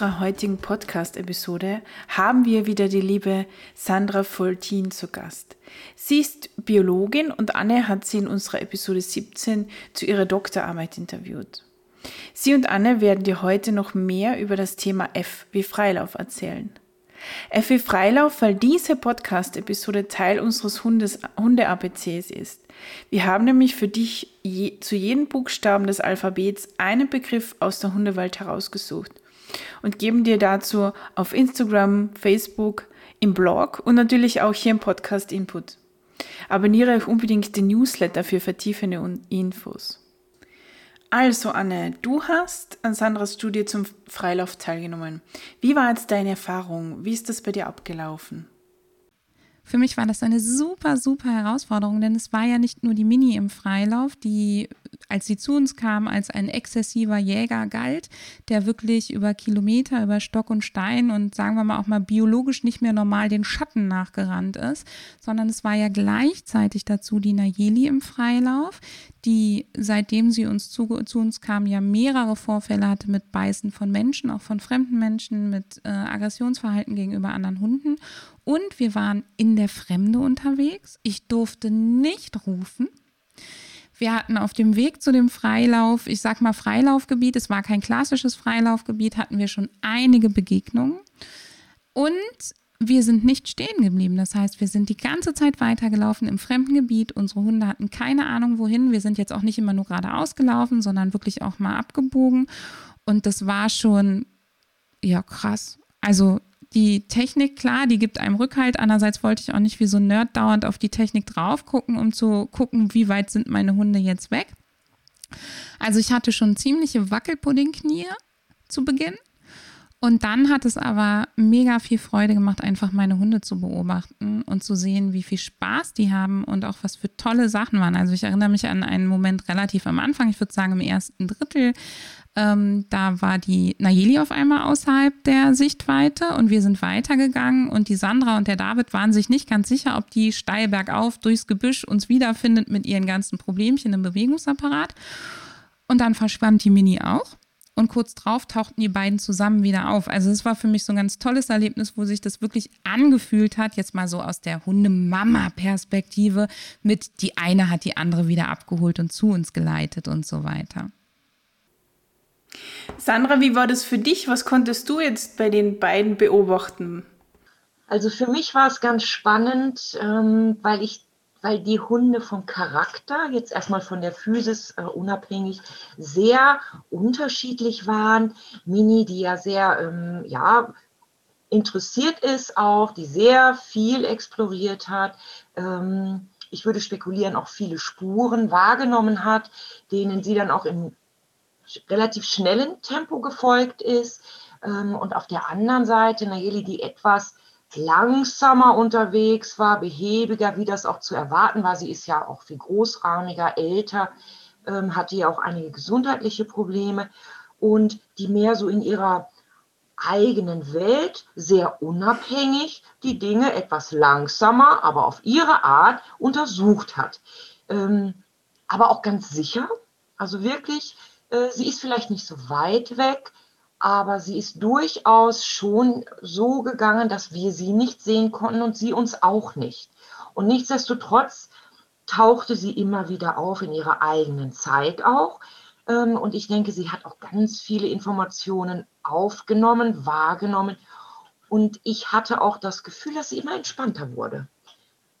Unserer heutigen Podcast-Episode haben wir wieder die liebe Sandra Foltin zu Gast. Sie ist Biologin und Anne hat sie in unserer Episode 17 zu ihrer Doktorarbeit interviewt. Sie und Anne werden dir heute noch mehr über das Thema F wie Freilauf erzählen. F wie Freilauf, weil diese Podcast-Episode Teil unseres Hunde-APCs ist. Wir haben nämlich für dich je, zu jedem Buchstaben des Alphabets einen Begriff aus der Hundewelt herausgesucht und geben dir dazu auf Instagram, Facebook, im Blog und natürlich auch hier im Podcast Input. Abonniere auch unbedingt den Newsletter für vertiefende Infos. Also Anne, du hast an Sandras Studie zum Freilauf teilgenommen. Wie war jetzt deine Erfahrung? Wie ist das bei dir abgelaufen? Für mich war das eine super, super Herausforderung, denn es war ja nicht nur die Mini im Freilauf, die, als sie zu uns kam, als ein exzessiver Jäger galt, der wirklich über Kilometer, über Stock und Stein und sagen wir mal auch mal biologisch nicht mehr normal den Schatten nachgerannt ist, sondern es war ja gleichzeitig dazu die Nayeli im Freilauf, die seitdem sie uns zu, zu, uns kam, ja mehrere Vorfälle hatte mit Beißen von Menschen, auch von fremden Menschen, mit äh, Aggressionsverhalten gegenüber anderen Hunden. Und wir waren in der Fremde unterwegs. Ich durfte nicht rufen. Wir hatten auf dem Weg zu dem Freilauf, ich sag mal Freilaufgebiet, es war kein klassisches Freilaufgebiet, hatten wir schon einige Begegnungen. Und wir sind nicht stehen geblieben. Das heißt, wir sind die ganze Zeit weitergelaufen im fremden Gebiet. Unsere Hunde hatten keine Ahnung, wohin. Wir sind jetzt auch nicht immer nur geradeaus gelaufen, sondern wirklich auch mal abgebogen. Und das war schon, ja, krass. Also die Technik, klar, die gibt einem Rückhalt. Andererseits wollte ich auch nicht wie so ein Nerd dauernd auf die Technik drauf gucken, um zu gucken, wie weit sind meine Hunde jetzt weg. Also ich hatte schon ziemliche Wackelpuddingknie zu Beginn. Und dann hat es aber mega viel Freude gemacht, einfach meine Hunde zu beobachten und zu sehen, wie viel Spaß die haben und auch was für tolle Sachen waren. Also ich erinnere mich an einen Moment relativ am Anfang, ich würde sagen im ersten Drittel. Ähm, da war die Nayeli auf einmal außerhalb der Sichtweite und wir sind weitergegangen und die Sandra und der David waren sich nicht ganz sicher, ob die steil bergauf durchs Gebüsch uns wiederfindet mit ihren ganzen Problemchen im Bewegungsapparat. Und dann verschwand die Mini auch und kurz drauf tauchten die beiden zusammen wieder auf. Also es war für mich so ein ganz tolles Erlebnis, wo sich das wirklich angefühlt hat, jetzt mal so aus der Hundemama-Perspektive mit die eine hat die andere wieder abgeholt und zu uns geleitet und so weiter. Sandra, wie war das für dich? Was konntest du jetzt bei den beiden beobachten? Also für mich war es ganz spannend, ähm, weil ich weil die Hunde vom Charakter, jetzt erstmal von der Physis äh, unabhängig, sehr unterschiedlich waren. Mini, die ja sehr, ähm, ja, interessiert ist auch, die sehr viel exploriert hat. Ähm, ich würde spekulieren, auch viele Spuren wahrgenommen hat, denen sie dann auch im relativ schnellen Tempo gefolgt ist. Ähm, und auf der anderen Seite Nayeli, die etwas langsamer unterwegs war, behäbiger, wie das auch zu erwarten war. Sie ist ja auch viel großrahmiger, älter, ähm, hatte ja auch einige gesundheitliche Probleme und die mehr so in ihrer eigenen Welt sehr unabhängig die Dinge etwas langsamer, aber auf ihre Art untersucht hat. Ähm, aber auch ganz sicher, also wirklich, äh, sie ist vielleicht nicht so weit weg, aber sie ist durchaus schon so gegangen, dass wir sie nicht sehen konnten und sie uns auch nicht. Und nichtsdestotrotz tauchte sie immer wieder auf in ihrer eigenen Zeit auch. Ähm, und ich denke, sie hat auch ganz viele Informationen aufgenommen, wahrgenommen. Und ich hatte auch das Gefühl, dass sie immer entspannter wurde.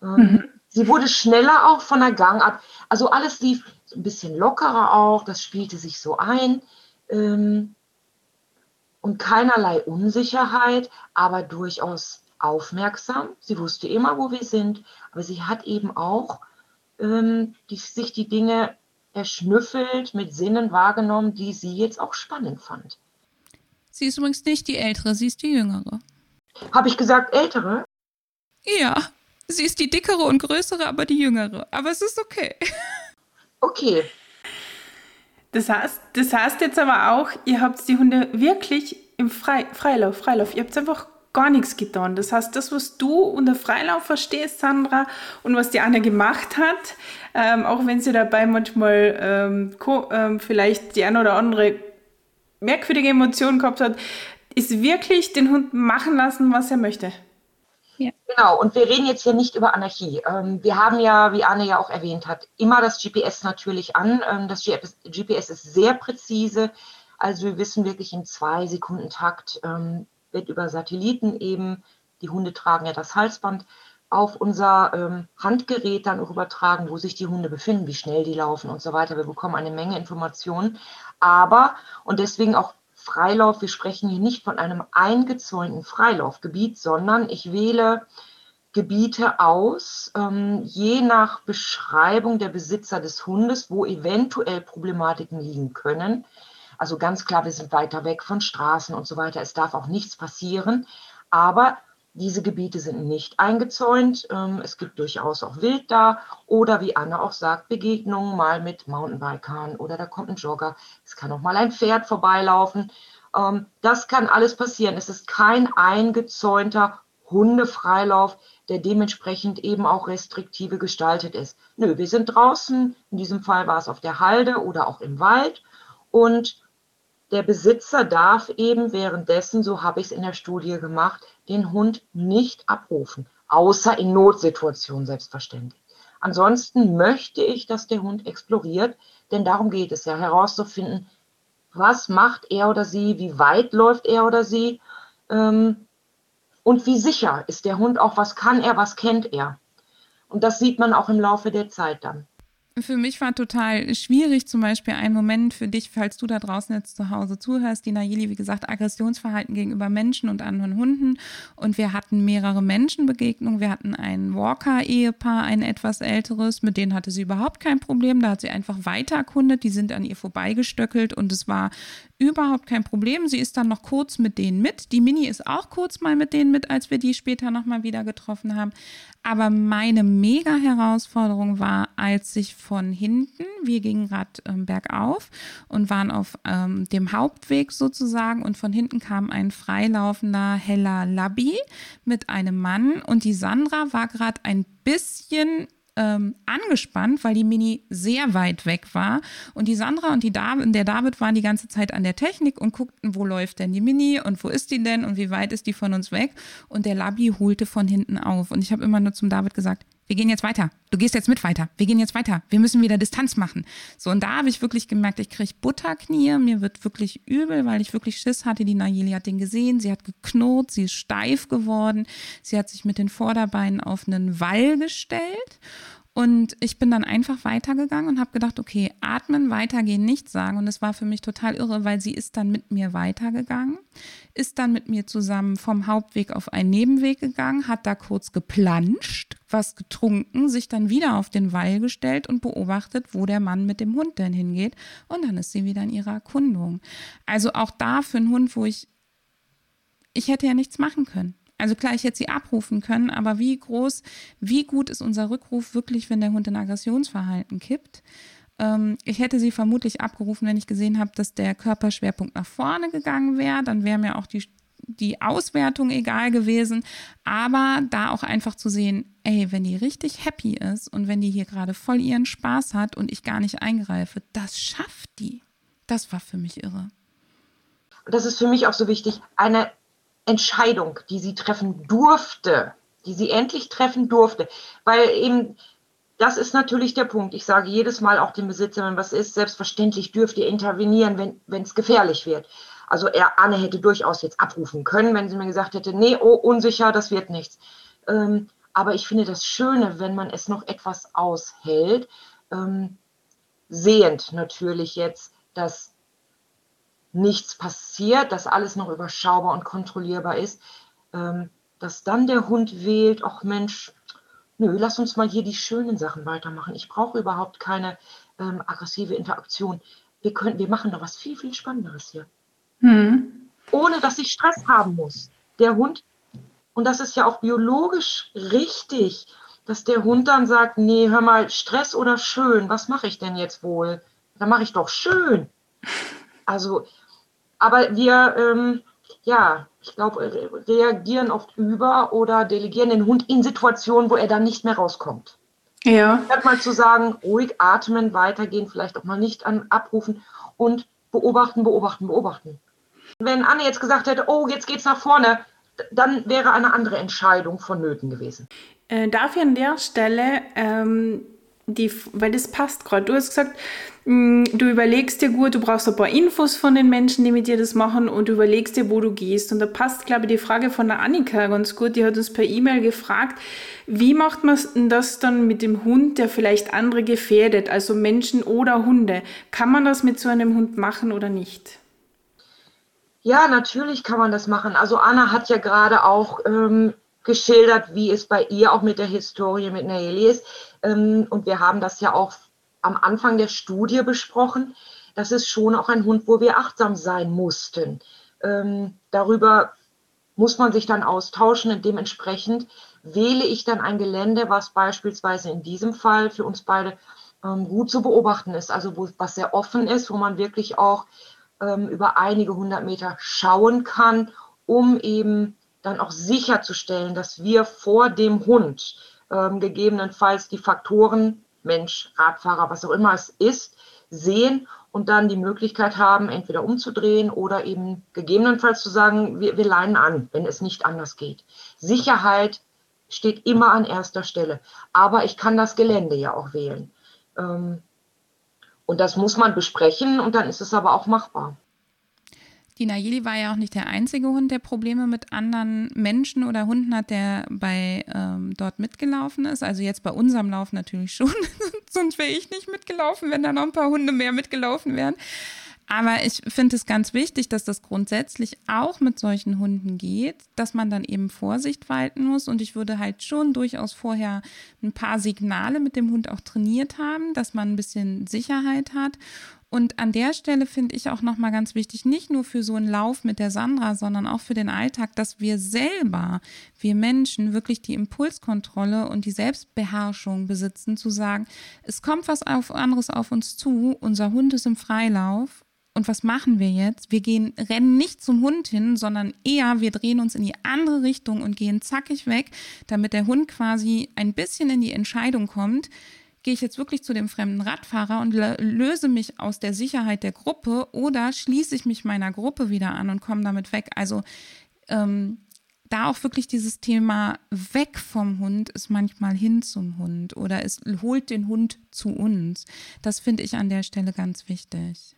Ähm, mhm. Sie wurde schneller auch von der Gangart. Also alles lief ein bisschen lockerer auch. Das spielte sich so ein. Und keinerlei Unsicherheit, aber durchaus aufmerksam. Sie wusste immer, wo wir sind, aber sie hat eben auch ähm, die, sich die Dinge erschnüffelt, mit Sinnen wahrgenommen, die sie jetzt auch spannend fand. Sie ist übrigens nicht die ältere, sie ist die jüngere. Habe ich gesagt ältere? Ja, sie ist die dickere und größere, aber die jüngere. Aber es ist okay. Okay. Das heißt, das heißt jetzt aber auch, ihr habt die Hunde wirklich im Frei, Freilauf, Freilauf. Ihr habt einfach gar nichts getan. Das heißt, das, was du unter Freilauf verstehst, Sandra, und was die Anne gemacht hat, ähm, auch wenn sie dabei manchmal ähm, ähm, vielleicht die eine oder andere merkwürdige Emotion gehabt hat, ist wirklich den Hund machen lassen, was er möchte. Genau, und wir reden jetzt hier nicht über Anarchie. Ähm, wir haben ja, wie Anne ja auch erwähnt hat, immer das GPS natürlich an. Ähm, das GPS ist sehr präzise. Also wir wissen wirklich in zwei Sekunden Takt, ähm, wird über Satelliten eben, die Hunde tragen ja das Halsband, auf unser Handgerät dann auch übertragen, wo sich die Hunde befinden, wie schnell die laufen und so weiter. Wir bekommen eine Menge Informationen. Aber, und deswegen auch Freilauf, wir sprechen hier nicht von einem eingezäunten Freilaufgebiet, sondern ich wähle Gebiete aus, ähm, je nach Beschreibung der Besitzer des Hundes, wo eventuell Problematiken liegen können. Also ganz klar, wir sind weiter weg von Straßen und so weiter. Es darf auch nichts passieren. Aber diese Gebiete sind nicht eingezäunt. Ähm, es gibt durchaus auch Wild da oder wie Anna auch sagt, Begegnungen mal mit Mountainbikern oder da kommt ein Jogger. Es kann auch mal ein Pferd vorbeilaufen. Ähm, das kann alles passieren. Es ist kein eingezäunter Hundefreilauf, der dementsprechend eben auch restriktive gestaltet ist. Nö, wir sind draußen. In diesem Fall war es auf der Halde oder auch im Wald. Und der Besitzer darf eben währenddessen, so habe ich es in der Studie gemacht, den Hund nicht abrufen, außer in Notsituationen selbstverständlich. Ansonsten möchte ich, dass der Hund exploriert, denn darum geht es ja, herauszufinden, was macht er oder sie, wie weit läuft er oder sie ähm, und wie sicher ist der Hund auch, was kann er, was kennt er. Und das sieht man auch im Laufe der Zeit dann. Für mich war total schwierig, zum Beispiel ein Moment für dich, falls du da draußen jetzt zu Hause zuhörst, die Nayeli, wie gesagt, Aggressionsverhalten gegenüber Menschen und anderen Hunden. Und wir hatten mehrere Menschenbegegnungen. Wir hatten ein Walker-Ehepaar, ein etwas älteres, mit denen hatte sie überhaupt kein Problem. Da hat sie einfach weiter erkundet. Die sind an ihr vorbeigestöckelt und es war überhaupt kein Problem. Sie ist dann noch kurz mit denen mit. Die Mini ist auch kurz mal mit denen mit, als wir die später nochmal wieder getroffen haben. Aber meine mega Herausforderung war, als ich von hinten, wir gingen gerade ähm, bergauf und waren auf ähm, dem Hauptweg sozusagen und von hinten kam ein freilaufender heller Labby mit einem Mann und die Sandra war gerade ein bisschen ähm, angespannt, weil die Mini sehr weit weg war. Und die Sandra und die David, der David waren die ganze Zeit an der Technik und guckten, wo läuft denn die Mini und wo ist die denn und wie weit ist die von uns weg. Und der Labi holte von hinten auf. Und ich habe immer nur zum David gesagt, wir gehen jetzt weiter. Du gehst jetzt mit weiter. Wir gehen jetzt weiter. Wir müssen wieder Distanz machen. So, und da habe ich wirklich gemerkt, ich kriege Butterknie. Mir wird wirklich übel, weil ich wirklich Schiss hatte. Die Nayeli hat den gesehen. Sie hat geknurrt. Sie ist steif geworden. Sie hat sich mit den Vorderbeinen auf einen Wall gestellt. Und ich bin dann einfach weitergegangen und habe gedacht, okay, atmen, weitergehen, nichts sagen. Und es war für mich total irre, weil sie ist dann mit mir weitergegangen, ist dann mit mir zusammen vom Hauptweg auf einen Nebenweg gegangen, hat da kurz geplanscht, was getrunken, sich dann wieder auf den Wall gestellt und beobachtet, wo der Mann mit dem Hund denn hingeht. Und dann ist sie wieder in ihrer Erkundung. Also auch da für einen Hund, wo ich, ich hätte ja nichts machen können. Also klar, ich hätte sie abrufen können, aber wie groß, wie gut ist unser Rückruf wirklich, wenn der Hund in Aggressionsverhalten kippt? Ähm, ich hätte sie vermutlich abgerufen, wenn ich gesehen habe, dass der Körperschwerpunkt nach vorne gegangen wäre. Dann wäre mir auch die, die Auswertung egal gewesen. Aber da auch einfach zu sehen, ey, wenn die richtig happy ist und wenn die hier gerade voll ihren Spaß hat und ich gar nicht eingreife, das schafft die. Das war für mich irre. Das ist für mich auch so wichtig. Eine Entscheidung, die sie treffen durfte, die sie endlich treffen durfte. Weil eben, das ist natürlich der Punkt. Ich sage jedes Mal auch dem Besitzer, wenn was ist, selbstverständlich dürft ihr intervenieren, wenn es gefährlich wird. Also er, Anne hätte durchaus jetzt abrufen können, wenn sie mir gesagt hätte, nee, oh, unsicher, das wird nichts. Ähm, aber ich finde das Schöne, wenn man es noch etwas aushält, ähm, sehend natürlich jetzt, dass nichts passiert, dass alles noch überschaubar und kontrollierbar ist, ähm, dass dann der Hund wählt, ach Mensch, nö, lass uns mal hier die schönen Sachen weitermachen. Ich brauche überhaupt keine ähm, aggressive Interaktion. Wir, können, wir machen doch was viel, viel Spannenderes hier. Hm. ohne dass ich Stress haben muss. Der Hund, und das ist ja auch biologisch richtig, dass der Hund dann sagt, nee, hör mal, Stress oder schön, was mache ich denn jetzt wohl? Dann mache ich doch schön. Also, aber wir, ähm, ja, ich glaube, reagieren oft über oder delegieren den Hund in Situationen, wo er dann nicht mehr rauskommt. Ja. Statt mal zu sagen, ruhig atmen, weitergehen, vielleicht auch mal nicht an, abrufen und beobachten, beobachten, beobachten. Wenn Anne jetzt gesagt hätte, oh, jetzt geht's nach vorne, dann wäre eine andere Entscheidung vonnöten gewesen. Äh, darf ich an der Stelle ähm, die, weil das passt gerade. Du hast gesagt, mm, du überlegst dir gut, du brauchst ein paar Infos von den Menschen, die mit dir das machen und du überlegst dir, wo du gehst. Und da passt, glaube ich, die Frage von der Annika ganz gut. Die hat uns per E-Mail gefragt, wie macht man das dann mit dem Hund, der vielleicht andere gefährdet, also Menschen oder Hunde? Kann man das mit so einem Hund machen oder nicht? Ja, natürlich kann man das machen. Also Anna hat ja gerade auch ähm, geschildert, wie es bei ihr auch mit der Historie mit Nayeli ist. Ähm, und wir haben das ja auch am Anfang der Studie besprochen. Das ist schon auch ein Hund, wo wir achtsam sein mussten. Ähm, darüber muss man sich dann austauschen und dementsprechend wähle ich dann ein Gelände, was beispielsweise in diesem Fall für uns beide ähm, gut zu beobachten ist, also wo, was sehr offen ist, wo man wirklich auch über einige hundert Meter schauen kann, um eben dann auch sicherzustellen, dass wir vor dem Hund ähm, gegebenenfalls die Faktoren Mensch, Radfahrer, was auch immer es ist, sehen und dann die Möglichkeit haben, entweder umzudrehen oder eben gegebenenfalls zu sagen, wir, wir leinen an, wenn es nicht anders geht. Sicherheit steht immer an erster Stelle, aber ich kann das Gelände ja auch wählen. Ähm, und das muss man besprechen und dann ist es aber auch machbar. Die Nayeli war ja auch nicht der einzige Hund, der Probleme mit anderen Menschen oder Hunden hat, der bei ähm, dort mitgelaufen ist. Also jetzt bei unserem Lauf natürlich schon. Sonst wäre ich nicht mitgelaufen, wenn da noch ein paar Hunde mehr mitgelaufen wären. Aber ich finde es ganz wichtig, dass das grundsätzlich auch mit solchen Hunden geht, dass man dann eben Vorsicht walten muss. Und ich würde halt schon durchaus vorher ein paar Signale mit dem Hund auch trainiert haben, dass man ein bisschen Sicherheit hat. Und an der Stelle finde ich auch nochmal ganz wichtig, nicht nur für so einen Lauf mit der Sandra, sondern auch für den Alltag, dass wir selber, wir Menschen, wirklich die Impulskontrolle und die Selbstbeherrschung besitzen, zu sagen, es kommt was auf anderes auf uns zu, unser Hund ist im Freilauf. Und was machen wir jetzt? Wir gehen, rennen nicht zum Hund hin, sondern eher wir drehen uns in die andere Richtung und gehen zackig weg, damit der Hund quasi ein bisschen in die Entscheidung kommt, gehe ich jetzt wirklich zu dem fremden Radfahrer und löse mich aus der Sicherheit der Gruppe oder schließe ich mich meiner Gruppe wieder an und komme damit weg. Also ähm, da auch wirklich dieses Thema weg vom Hund ist manchmal hin zum Hund oder es holt den Hund zu uns. Das finde ich an der Stelle ganz wichtig.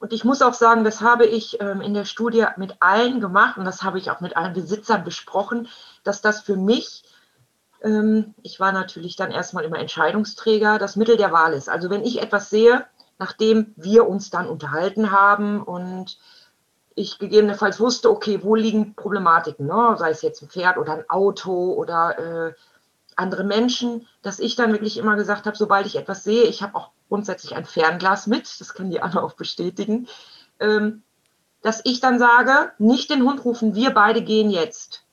Und ich muss auch sagen, das habe ich ähm, in der Studie mit allen gemacht und das habe ich auch mit allen Besitzern besprochen, dass das für mich ich war natürlich dann erstmal immer Entscheidungsträger, das Mittel der Wahl ist. Also wenn ich etwas sehe, nachdem wir uns dann unterhalten haben und ich gegebenenfalls wusste, okay, wo liegen Problematiken, ne? sei es jetzt ein Pferd oder ein Auto oder äh, andere Menschen, dass ich dann wirklich immer gesagt habe, sobald ich etwas sehe, ich habe auch grundsätzlich ein Fernglas mit, das können die anderen auch bestätigen, ähm, dass ich dann sage, nicht den Hund rufen, wir beide gehen jetzt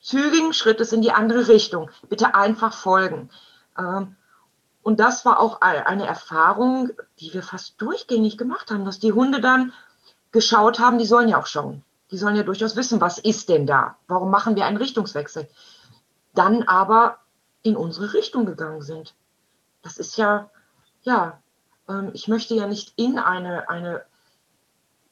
zügigen Schrittes in die andere Richtung. Bitte einfach folgen. Ähm, und das war auch eine Erfahrung, die wir fast durchgängig gemacht haben, dass die Hunde dann geschaut haben, die sollen ja auch schauen. Die sollen ja durchaus wissen, was ist denn da? Warum machen wir einen Richtungswechsel? Dann aber in unsere Richtung gegangen sind. Das ist ja, ja, ähm, ich möchte ja nicht in eine, eine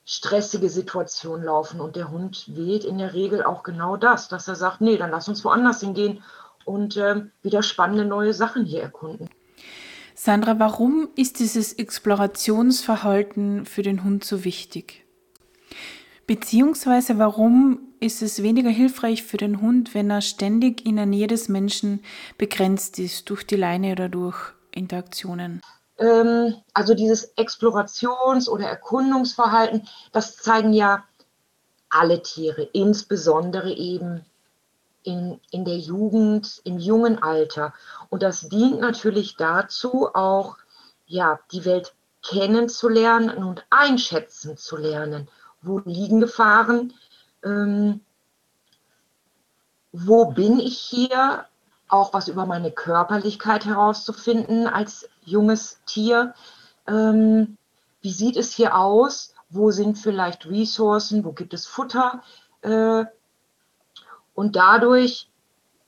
stressige Situation laufen. Und der Hund wählt in der Regel auch genau das, dass er sagt, nee, dann lass uns woanders hingehen und äh, wieder spannende neue Sachen hier erkunden. Sandra, warum ist dieses Explorationsverhalten für den Hund so wichtig? Beziehungsweise warum ist es weniger hilfreich für den Hund, wenn er ständig in der Nähe des Menschen begrenzt ist durch die Leine oder durch Interaktionen? Ähm, also dieses Explorations- oder Erkundungsverhalten, das zeigen ja alle Tiere, insbesondere eben in, in der Jugend, im jungen Alter. Und das dient natürlich dazu, auch ja, die Welt kennenzulernen und einschätzen zu lernen. wo liegen Gefahren, ähm, wo bin ich hier, auch was über meine Körperlichkeit herauszufinden als junges Tier. Ähm, wie sieht es hier aus? Wo sind vielleicht Ressourcen? Wo gibt es Futter? Äh, und dadurch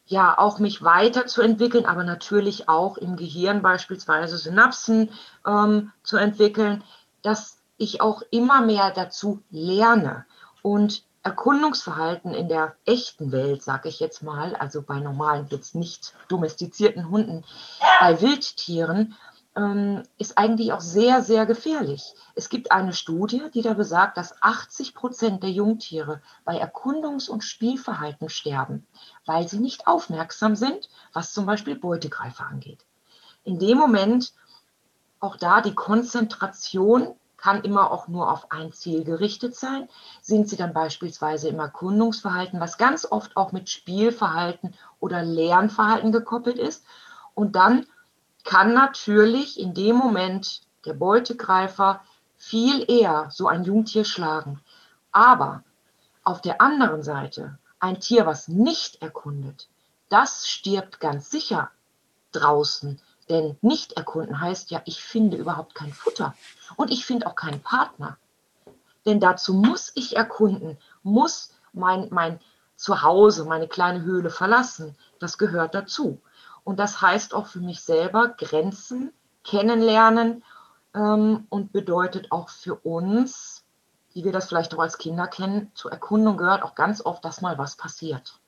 ja auch mich weiterzuentwickeln, aber natürlich auch im Gehirn beispielsweise Synapsen ähm, zu entwickeln, dass ich auch immer mehr dazu lerne und Erkundungsverhalten in der echten Welt, sage ich jetzt mal, also bei normalen, jetzt nicht domestizierten Hunden, bei Wildtieren, ist eigentlich auch sehr, sehr gefährlich. Es gibt eine Studie, die da besagt, dass 80 Prozent der Jungtiere bei Erkundungs- und Spielverhalten sterben, weil sie nicht aufmerksam sind, was zum Beispiel Beutegreifer angeht. In dem Moment auch da die Konzentration kann immer auch nur auf ein Ziel gerichtet sein. Sind sie dann beispielsweise im Erkundungsverhalten, was ganz oft auch mit Spielverhalten oder Lernverhalten gekoppelt ist. Und dann kann natürlich in dem Moment der Beutegreifer viel eher so ein Jungtier schlagen. Aber auf der anderen Seite, ein Tier, was nicht erkundet, das stirbt ganz sicher draußen. Denn nicht erkunden heißt ja, ich finde überhaupt kein Futter und ich finde auch keinen Partner. Denn dazu muss ich erkunden, muss mein, mein Zuhause, meine kleine Höhle verlassen. Das gehört dazu. Und das heißt auch für mich selber Grenzen kennenlernen ähm, und bedeutet auch für uns, wie wir das vielleicht auch als Kinder kennen, zur Erkundung gehört auch ganz oft, dass mal was passiert.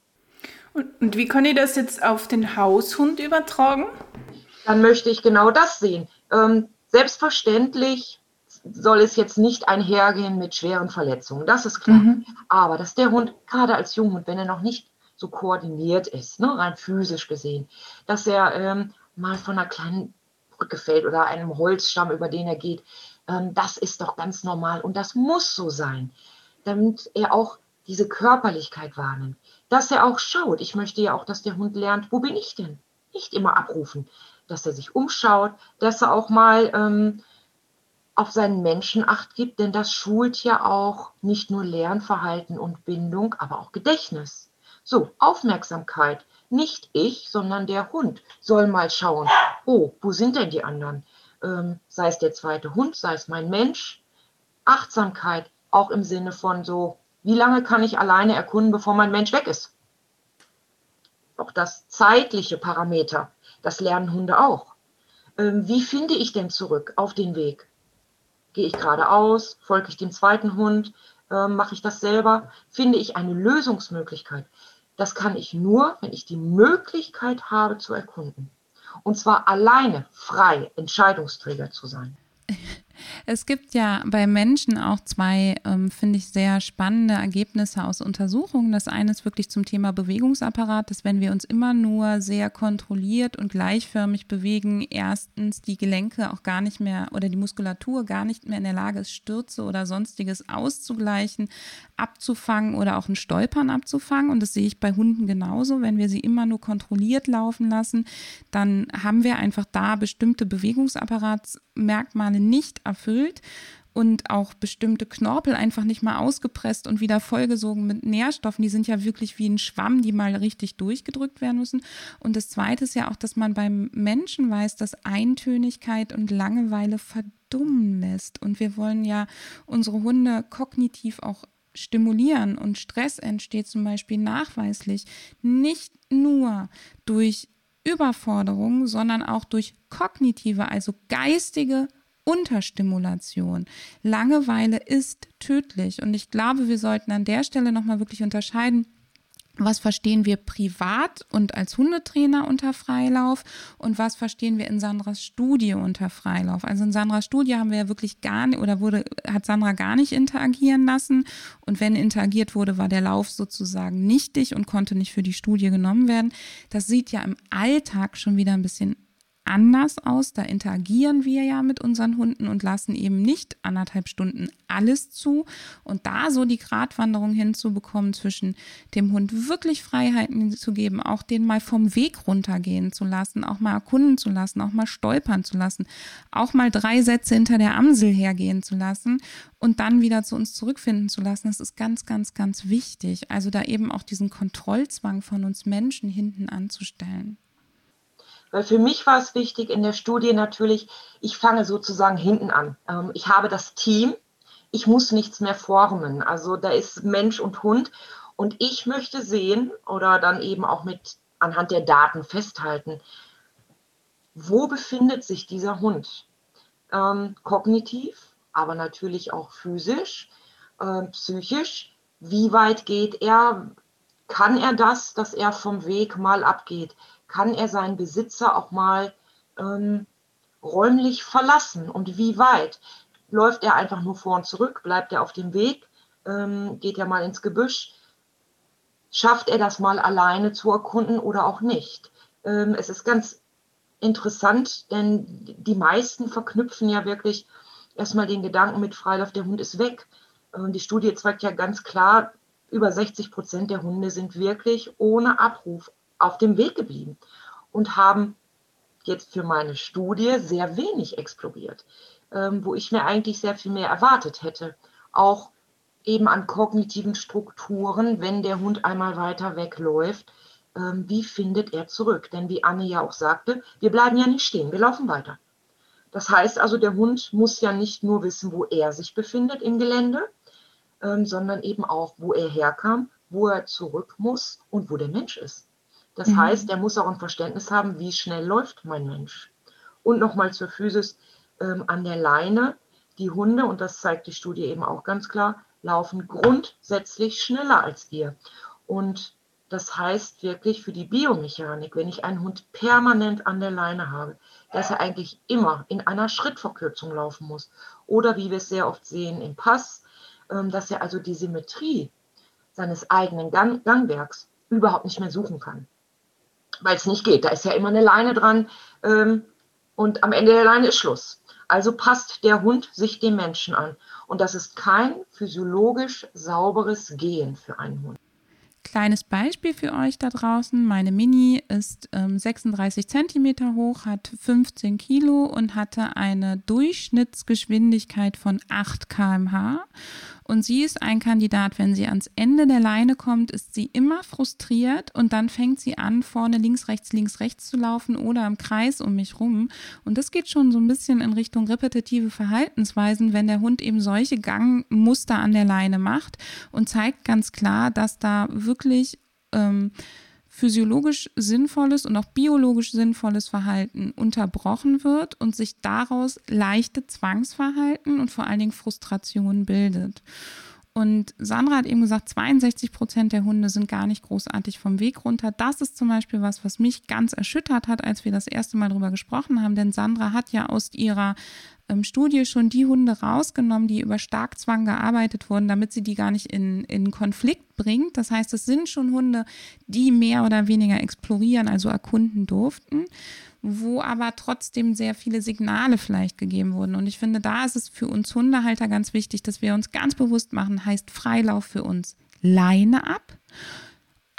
Und, und wie kann ich das jetzt auf den Haushund übertragen? Dann möchte ich genau das sehen. Ähm, selbstverständlich soll es jetzt nicht einhergehen mit schweren Verletzungen, das ist klar. Mhm. Aber dass der Hund, gerade als Junghund, wenn er noch nicht so koordiniert ist, ne, rein physisch gesehen, dass er ähm, mal von einer kleinen Brücke fällt oder einem Holzstamm, über den er geht, ähm, das ist doch ganz normal und das muss so sein, damit er auch diese Körperlichkeit wahrnimmt, dass er auch schaut. Ich möchte ja auch, dass der Hund lernt, wo bin ich denn? Nicht immer abrufen, dass er sich umschaut, dass er auch mal ähm, auf seinen Menschen acht gibt, denn das schult ja auch nicht nur Lernverhalten und Bindung, aber auch Gedächtnis. So, Aufmerksamkeit. Nicht ich, sondern der Hund soll mal schauen, oh, wo sind denn die anderen? Ähm, sei es der zweite Hund, sei es mein Mensch. Achtsamkeit, auch im Sinne von so, wie lange kann ich alleine erkunden, bevor mein Mensch weg ist? Auch das zeitliche Parameter, das lernen Hunde auch. Ähm, wie finde ich denn zurück auf den Weg? Gehe ich geradeaus? Folge ich dem zweiten Hund? Ähm, mache ich das selber? Finde ich eine Lösungsmöglichkeit? Das kann ich nur, wenn ich die Möglichkeit habe zu erkunden. Und zwar alleine frei Entscheidungsträger zu sein. Es gibt ja bei Menschen auch zwei, ähm, finde ich, sehr spannende Ergebnisse aus Untersuchungen. Das eine ist wirklich zum Thema Bewegungsapparat, dass wenn wir uns immer nur sehr kontrolliert und gleichförmig bewegen, erstens die Gelenke auch gar nicht mehr oder die Muskulatur gar nicht mehr in der Lage ist, Stürze oder sonstiges auszugleichen, abzufangen oder auch ein Stolpern abzufangen. Und das sehe ich bei Hunden genauso. Wenn wir sie immer nur kontrolliert laufen lassen, dann haben wir einfach da bestimmte Bewegungsapparatsmerkmale nicht erfüllt und auch bestimmte Knorpel einfach nicht mal ausgepresst und wieder vollgesogen mit Nährstoffen. Die sind ja wirklich wie ein Schwamm, die mal richtig durchgedrückt werden müssen. Und das Zweite ist ja auch, dass man beim Menschen weiß, dass Eintönigkeit und Langeweile verdummen lässt. Und wir wollen ja unsere Hunde kognitiv auch stimulieren und Stress entsteht zum Beispiel nachweislich nicht nur durch Überforderung, sondern auch durch kognitive, also geistige Unterstimulation. Langeweile ist tödlich und ich glaube, wir sollten an der Stelle nochmal wirklich unterscheiden, was verstehen wir privat und als Hundetrainer unter Freilauf und was verstehen wir in Sandras Studie unter Freilauf? Also in Sandras Studie haben wir ja wirklich gar nicht oder wurde, hat Sandra gar nicht interagieren lassen und wenn interagiert wurde, war der Lauf sozusagen nichtig und konnte nicht für die Studie genommen werden. Das sieht ja im Alltag schon wieder ein bisschen anders aus. Da interagieren wir ja mit unseren Hunden und lassen eben nicht anderthalb Stunden alles zu. Und da so die Gratwanderung hinzubekommen zwischen dem Hund wirklich Freiheiten zu geben, auch den mal vom Weg runtergehen zu lassen, auch mal erkunden zu lassen, auch mal stolpern zu lassen, auch mal drei Sätze hinter der Amsel hergehen zu lassen und dann wieder zu uns zurückfinden zu lassen. Das ist ganz, ganz, ganz wichtig. Also da eben auch diesen Kontrollzwang von uns Menschen hinten anzustellen. Weil für mich war es wichtig in der Studie natürlich, ich fange sozusagen hinten an. Ähm, ich habe das Team, ich muss nichts mehr formen. Also da ist Mensch und Hund. Und ich möchte sehen oder dann eben auch mit anhand der Daten festhalten, wo befindet sich dieser Hund? Ähm, kognitiv, aber natürlich auch physisch, äh, psychisch. Wie weit geht er? Kann er das, dass er vom Weg mal abgeht? Kann er seinen Besitzer auch mal ähm, räumlich verlassen und wie weit? Läuft er einfach nur vor und zurück? Bleibt er auf dem Weg? Ähm, geht er mal ins Gebüsch? Schafft er das mal alleine zu erkunden oder auch nicht? Ähm, es ist ganz interessant, denn die meisten verknüpfen ja wirklich erstmal den Gedanken mit Freilauf, der Hund ist weg. Die Studie zeigt ja ganz klar, über 60 Prozent der Hunde sind wirklich ohne Abruf auf dem Weg geblieben und haben jetzt für meine Studie sehr wenig exploriert, ähm, wo ich mir eigentlich sehr viel mehr erwartet hätte. Auch eben an kognitiven Strukturen, wenn der Hund einmal weiter wegläuft, ähm, wie findet er zurück? Denn wie Anne ja auch sagte, wir bleiben ja nicht stehen, wir laufen weiter. Das heißt also, der Hund muss ja nicht nur wissen, wo er sich befindet im Gelände, ähm, sondern eben auch, wo er herkam, wo er zurück muss und wo der Mensch ist. Das mhm. heißt, er muss auch ein Verständnis haben, wie schnell läuft mein Mensch. Und nochmal zur Physis ähm, an der Leine. Die Hunde, und das zeigt die Studie eben auch ganz klar, laufen grundsätzlich schneller als wir. Und das heißt wirklich für die Biomechanik, wenn ich einen Hund permanent an der Leine habe, dass er eigentlich immer in einer Schrittverkürzung laufen muss. Oder wie wir es sehr oft sehen im Pass, ähm, dass er also die Symmetrie seines eigenen Gang Gangwerks überhaupt nicht mehr suchen kann weil es nicht geht. Da ist ja immer eine Leine dran ähm, und am Ende der Leine ist Schluss. Also passt der Hund sich dem Menschen an. Und das ist kein physiologisch sauberes Gehen für einen Hund. Kleines Beispiel für euch da draußen. Meine Mini ist ähm, 36 Zentimeter hoch, hat 15 Kilo und hatte eine Durchschnittsgeschwindigkeit von 8 km/h. Und sie ist ein Kandidat, wenn sie ans Ende der Leine kommt, ist sie immer frustriert und dann fängt sie an, vorne links, rechts, links, rechts zu laufen oder im Kreis um mich rum. Und das geht schon so ein bisschen in Richtung repetitive Verhaltensweisen, wenn der Hund eben solche Gangmuster an der Leine macht und zeigt ganz klar, dass da wirklich ähm, physiologisch sinnvolles und auch biologisch sinnvolles Verhalten unterbrochen wird und sich daraus leichte Zwangsverhalten und vor allen Dingen Frustration bildet. Und Sandra hat eben gesagt, 62 Prozent der Hunde sind gar nicht großartig vom Weg runter. Das ist zum Beispiel was, was mich ganz erschüttert hat, als wir das erste Mal darüber gesprochen haben. Denn Sandra hat ja aus ihrer ähm, Studie schon die Hunde rausgenommen, die über Starkzwang gearbeitet wurden, damit sie die gar nicht in, in Konflikt bringt. Das heißt, es sind schon Hunde, die mehr oder weniger explorieren, also erkunden durften wo aber trotzdem sehr viele Signale vielleicht gegeben wurden. Und ich finde, da ist es für uns Hundehalter ganz wichtig, dass wir uns ganz bewusst machen, heißt Freilauf für uns Leine ab.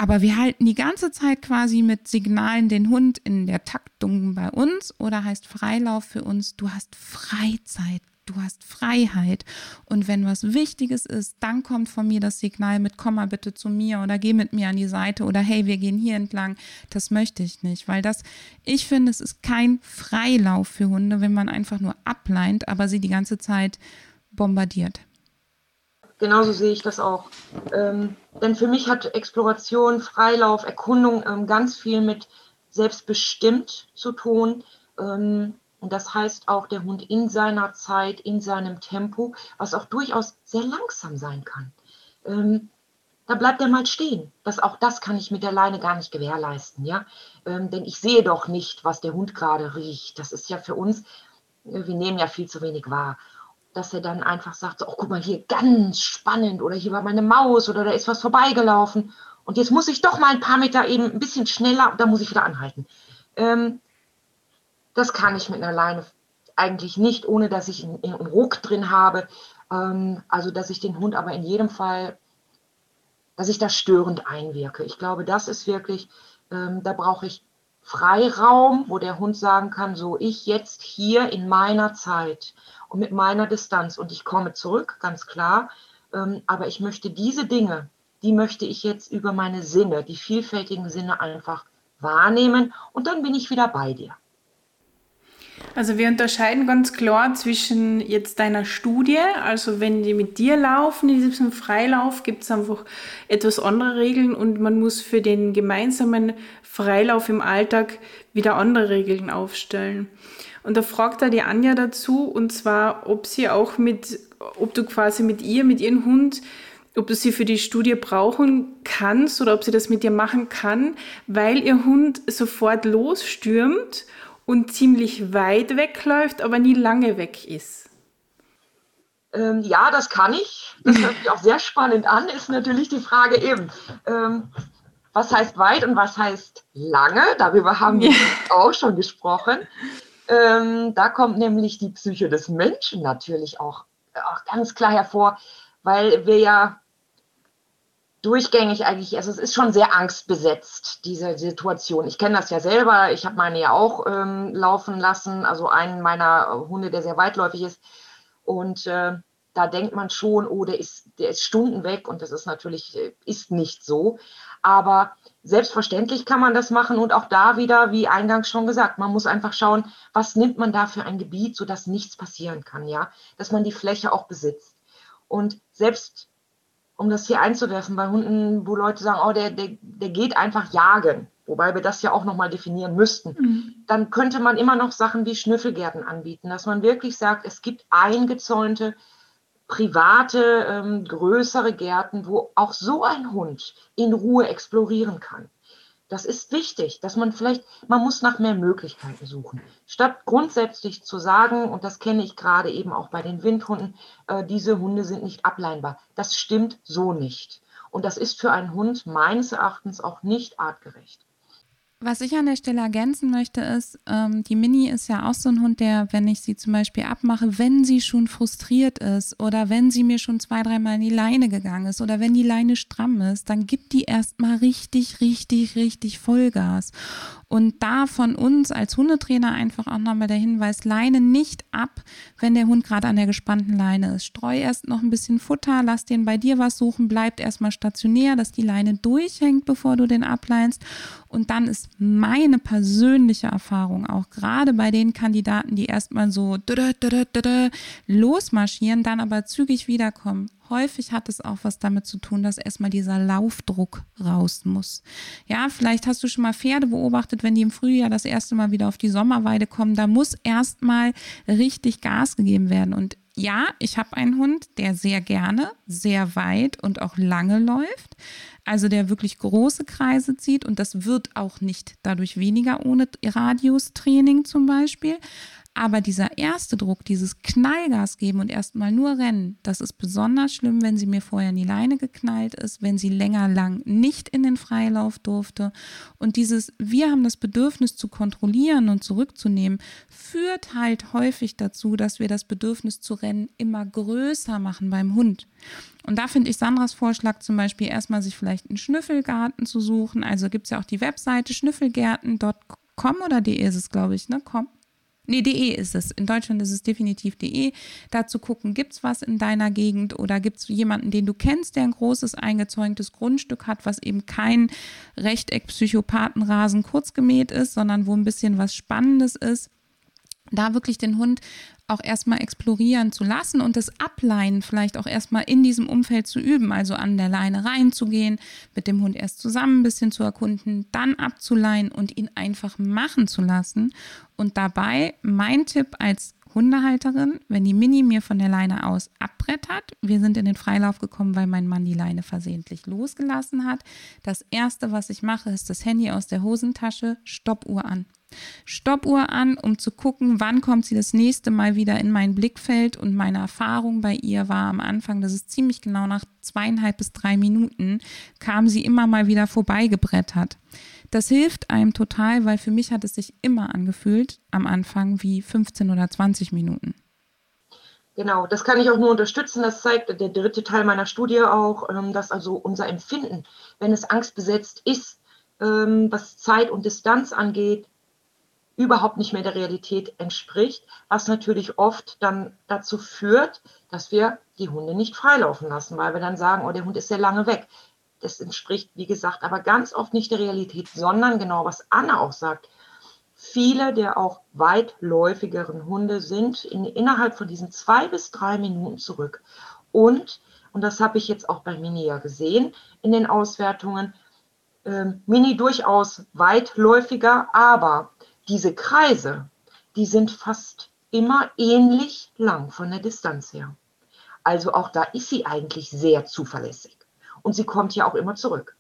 Aber wir halten die ganze Zeit quasi mit Signalen den Hund in der Taktung bei uns oder heißt Freilauf für uns, du hast Freizeit, du hast Freiheit. Und wenn was Wichtiges ist, dann kommt von mir das Signal mit, komm mal bitte zu mir oder geh mit mir an die Seite oder hey, wir gehen hier entlang. Das möchte ich nicht, weil das, ich finde, es ist kein Freilauf für Hunde, wenn man einfach nur ableint, aber sie die ganze Zeit bombardiert. Genauso sehe ich das auch. Ähm, denn für mich hat Exploration, Freilauf, Erkundung ähm, ganz viel mit selbstbestimmt zu tun. Ähm, und das heißt auch der Hund in seiner Zeit, in seinem Tempo, was auch durchaus sehr langsam sein kann. Ähm, da bleibt er mal stehen. Das, auch das kann ich mit der Leine gar nicht gewährleisten, ja. Ähm, denn ich sehe doch nicht, was der Hund gerade riecht. Das ist ja für uns, äh, wir nehmen ja viel zu wenig wahr. Dass er dann einfach sagt, oh, guck mal hier, ganz spannend, oder hier war meine Maus, oder da ist was vorbeigelaufen. Und jetzt muss ich doch mal ein paar Meter eben ein bisschen schneller, da muss ich wieder anhalten. Ähm, Das kann ich mit einer Leine eigentlich nicht, ohne dass ich einen, einen Ruck drin habe. Ähm, also, dass ich den Hund aber in jedem Fall, dass ich da störend einwirke. Ich glaube, das ist wirklich, ähm, da brauche ich Freiraum, wo der Hund sagen kann, so ich jetzt hier in meiner Zeit und mit meiner Distanz und ich komme zurück, ganz klar. Ähm, aber ich möchte diese Dinge, die möchte ich jetzt über meine Sinne, die vielfältigen Sinne einfach wahrnehmen und dann bin ich wieder bei dir. Also wir unterscheiden ganz klar zwischen jetzt deiner Studie, also wenn die mit dir laufen in diesem Freilauf, gibt es einfach etwas andere Regeln und man muss für den gemeinsamen Freilauf im Alltag wieder andere Regeln aufstellen. Und da fragt er die Anja dazu, und zwar, ob sie auch mit, ob du quasi mit ihr, mit ihrem Hund, ob du sie für die Studie brauchen kannst oder ob sie das mit dir machen kann, weil ihr Hund sofort losstürmt und ziemlich weit wegläuft, aber nie lange weg ist. Ähm, ja, das kann ich. Das hört sich auch sehr spannend an, ist natürlich die Frage eben. Ähm, was heißt weit und was heißt lange? Darüber haben wir auch schon gesprochen. Ähm, da kommt nämlich die Psyche des Menschen natürlich auch, auch ganz klar hervor, weil wir ja durchgängig eigentlich, also es ist schon sehr angstbesetzt, diese Situation. Ich kenne das ja selber, ich habe meine ja auch ähm, laufen lassen, also einen meiner Hunde, der sehr weitläufig ist. Und äh, da denkt man schon, oh, der ist, der ist Stunden weg und das ist natürlich, äh, ist nicht so. Aber selbstverständlich kann man das machen und auch da wieder, wie eingangs schon gesagt, man muss einfach schauen, was nimmt man da für ein Gebiet, sodass nichts passieren kann, ja, dass man die Fläche auch besitzt. Und selbst um das hier einzuwerfen, bei Hunden, wo Leute sagen, oh, der, der, der geht einfach jagen, wobei wir das ja auch nochmal definieren müssten, mhm. dann könnte man immer noch Sachen wie Schnüffelgärten anbieten, dass man wirklich sagt, es gibt eingezäunte, private, ähm, größere Gärten, wo auch so ein Hund in Ruhe explorieren kann. Das ist wichtig, dass man vielleicht, man muss nach mehr Möglichkeiten suchen. Statt grundsätzlich zu sagen, und das kenne ich gerade eben auch bei den Windhunden, äh, diese Hunde sind nicht ableinbar. Das stimmt so nicht. Und das ist für einen Hund meines Erachtens auch nicht artgerecht. Was ich an der Stelle ergänzen möchte, ist, ähm, die Mini ist ja auch so ein Hund, der, wenn ich sie zum Beispiel abmache, wenn sie schon frustriert ist oder wenn sie mir schon zwei, dreimal in die Leine gegangen ist oder wenn die Leine stramm ist, dann gibt die erstmal richtig, richtig, richtig Vollgas. Und da von uns als Hundetrainer einfach auch nochmal der Hinweis, Leine nicht ab, wenn der Hund gerade an der gespannten Leine ist. Streu erst noch ein bisschen Futter, lass den bei dir was suchen, bleibt erstmal stationär, dass die Leine durchhängt, bevor du den ableinst. Und dann ist meine persönliche Erfahrung auch gerade bei den Kandidaten, die erstmal so losmarschieren, dann aber zügig wiederkommen häufig hat es auch was damit zu tun, dass erstmal dieser Laufdruck raus muss. Ja, vielleicht hast du schon mal Pferde beobachtet, wenn die im Frühjahr das erste Mal wieder auf die Sommerweide kommen, da muss erstmal richtig Gas gegeben werden. Und ja, ich habe einen Hund, der sehr gerne, sehr weit und auch lange läuft. Also der wirklich große Kreise zieht und das wird auch nicht dadurch weniger ohne Radiustraining zum Beispiel. Aber dieser erste Druck, dieses Knallgas geben und erstmal nur rennen, das ist besonders schlimm, wenn sie mir vorher in die Leine geknallt ist, wenn sie länger lang nicht in den Freilauf durfte. Und dieses, wir haben das Bedürfnis zu kontrollieren und zurückzunehmen, führt halt häufig dazu, dass wir das Bedürfnis zu rennen immer größer machen beim Hund. Und da finde ich Sandras Vorschlag zum Beispiel erstmal sich vielleicht einen Schnüffelgarten zu suchen. Also gibt es ja auch die Webseite schnüffelgärten.com oder de ist es, glaube ich, ne? Com Nee, de ist es. In Deutschland ist es definitiv de. Da zu gucken, gibt es was in deiner Gegend oder gibt es jemanden, den du kennst, der ein großes eingezäuntes Grundstück hat, was eben kein Rechteck-Psychopathenrasen kurzgemäht ist, sondern wo ein bisschen was Spannendes ist da wirklich den Hund auch erstmal explorieren zu lassen und das Ableinen vielleicht auch erstmal in diesem Umfeld zu üben, also an der Leine reinzugehen, mit dem Hund erst zusammen ein bisschen zu erkunden, dann abzuleihen und ihn einfach machen zu lassen. Und dabei mein Tipp als Hundehalterin, wenn die Mini mir von der Leine aus abbrettert, wir sind in den Freilauf gekommen, weil mein Mann die Leine versehentlich losgelassen hat. Das erste, was ich mache, ist das Handy aus der Hosentasche, Stoppuhr an. Stoppuhr an, um zu gucken, wann kommt sie das nächste Mal wieder in mein Blickfeld. Und meine Erfahrung bei ihr war am Anfang, dass es ziemlich genau nach zweieinhalb bis drei Minuten kam sie immer mal wieder vorbeigebrettert. Das hilft einem total, weil für mich hat es sich immer angefühlt am Anfang wie 15 oder 20 Minuten. Genau, das kann ich auch nur unterstützen. Das zeigt der dritte Teil meiner Studie auch, ähm, dass also unser Empfinden, wenn es angstbesetzt ist, ähm, was Zeit und Distanz angeht, überhaupt nicht mehr der Realität entspricht, was natürlich oft dann dazu führt, dass wir die Hunde nicht freilaufen lassen, weil wir dann sagen, oh, der Hund ist sehr lange weg. Das entspricht, wie gesagt, aber ganz oft nicht der Realität, sondern genau, was Anna auch sagt. Viele der auch weitläufigeren Hunde sind in, innerhalb von diesen zwei bis drei Minuten zurück. Und, und das habe ich jetzt auch bei Mini ja gesehen in den Auswertungen, ähm, Mini durchaus weitläufiger, aber diese Kreise, die sind fast immer ähnlich lang von der Distanz her. Also auch da ist sie eigentlich sehr zuverlässig. Und sie kommt ja auch immer zurück.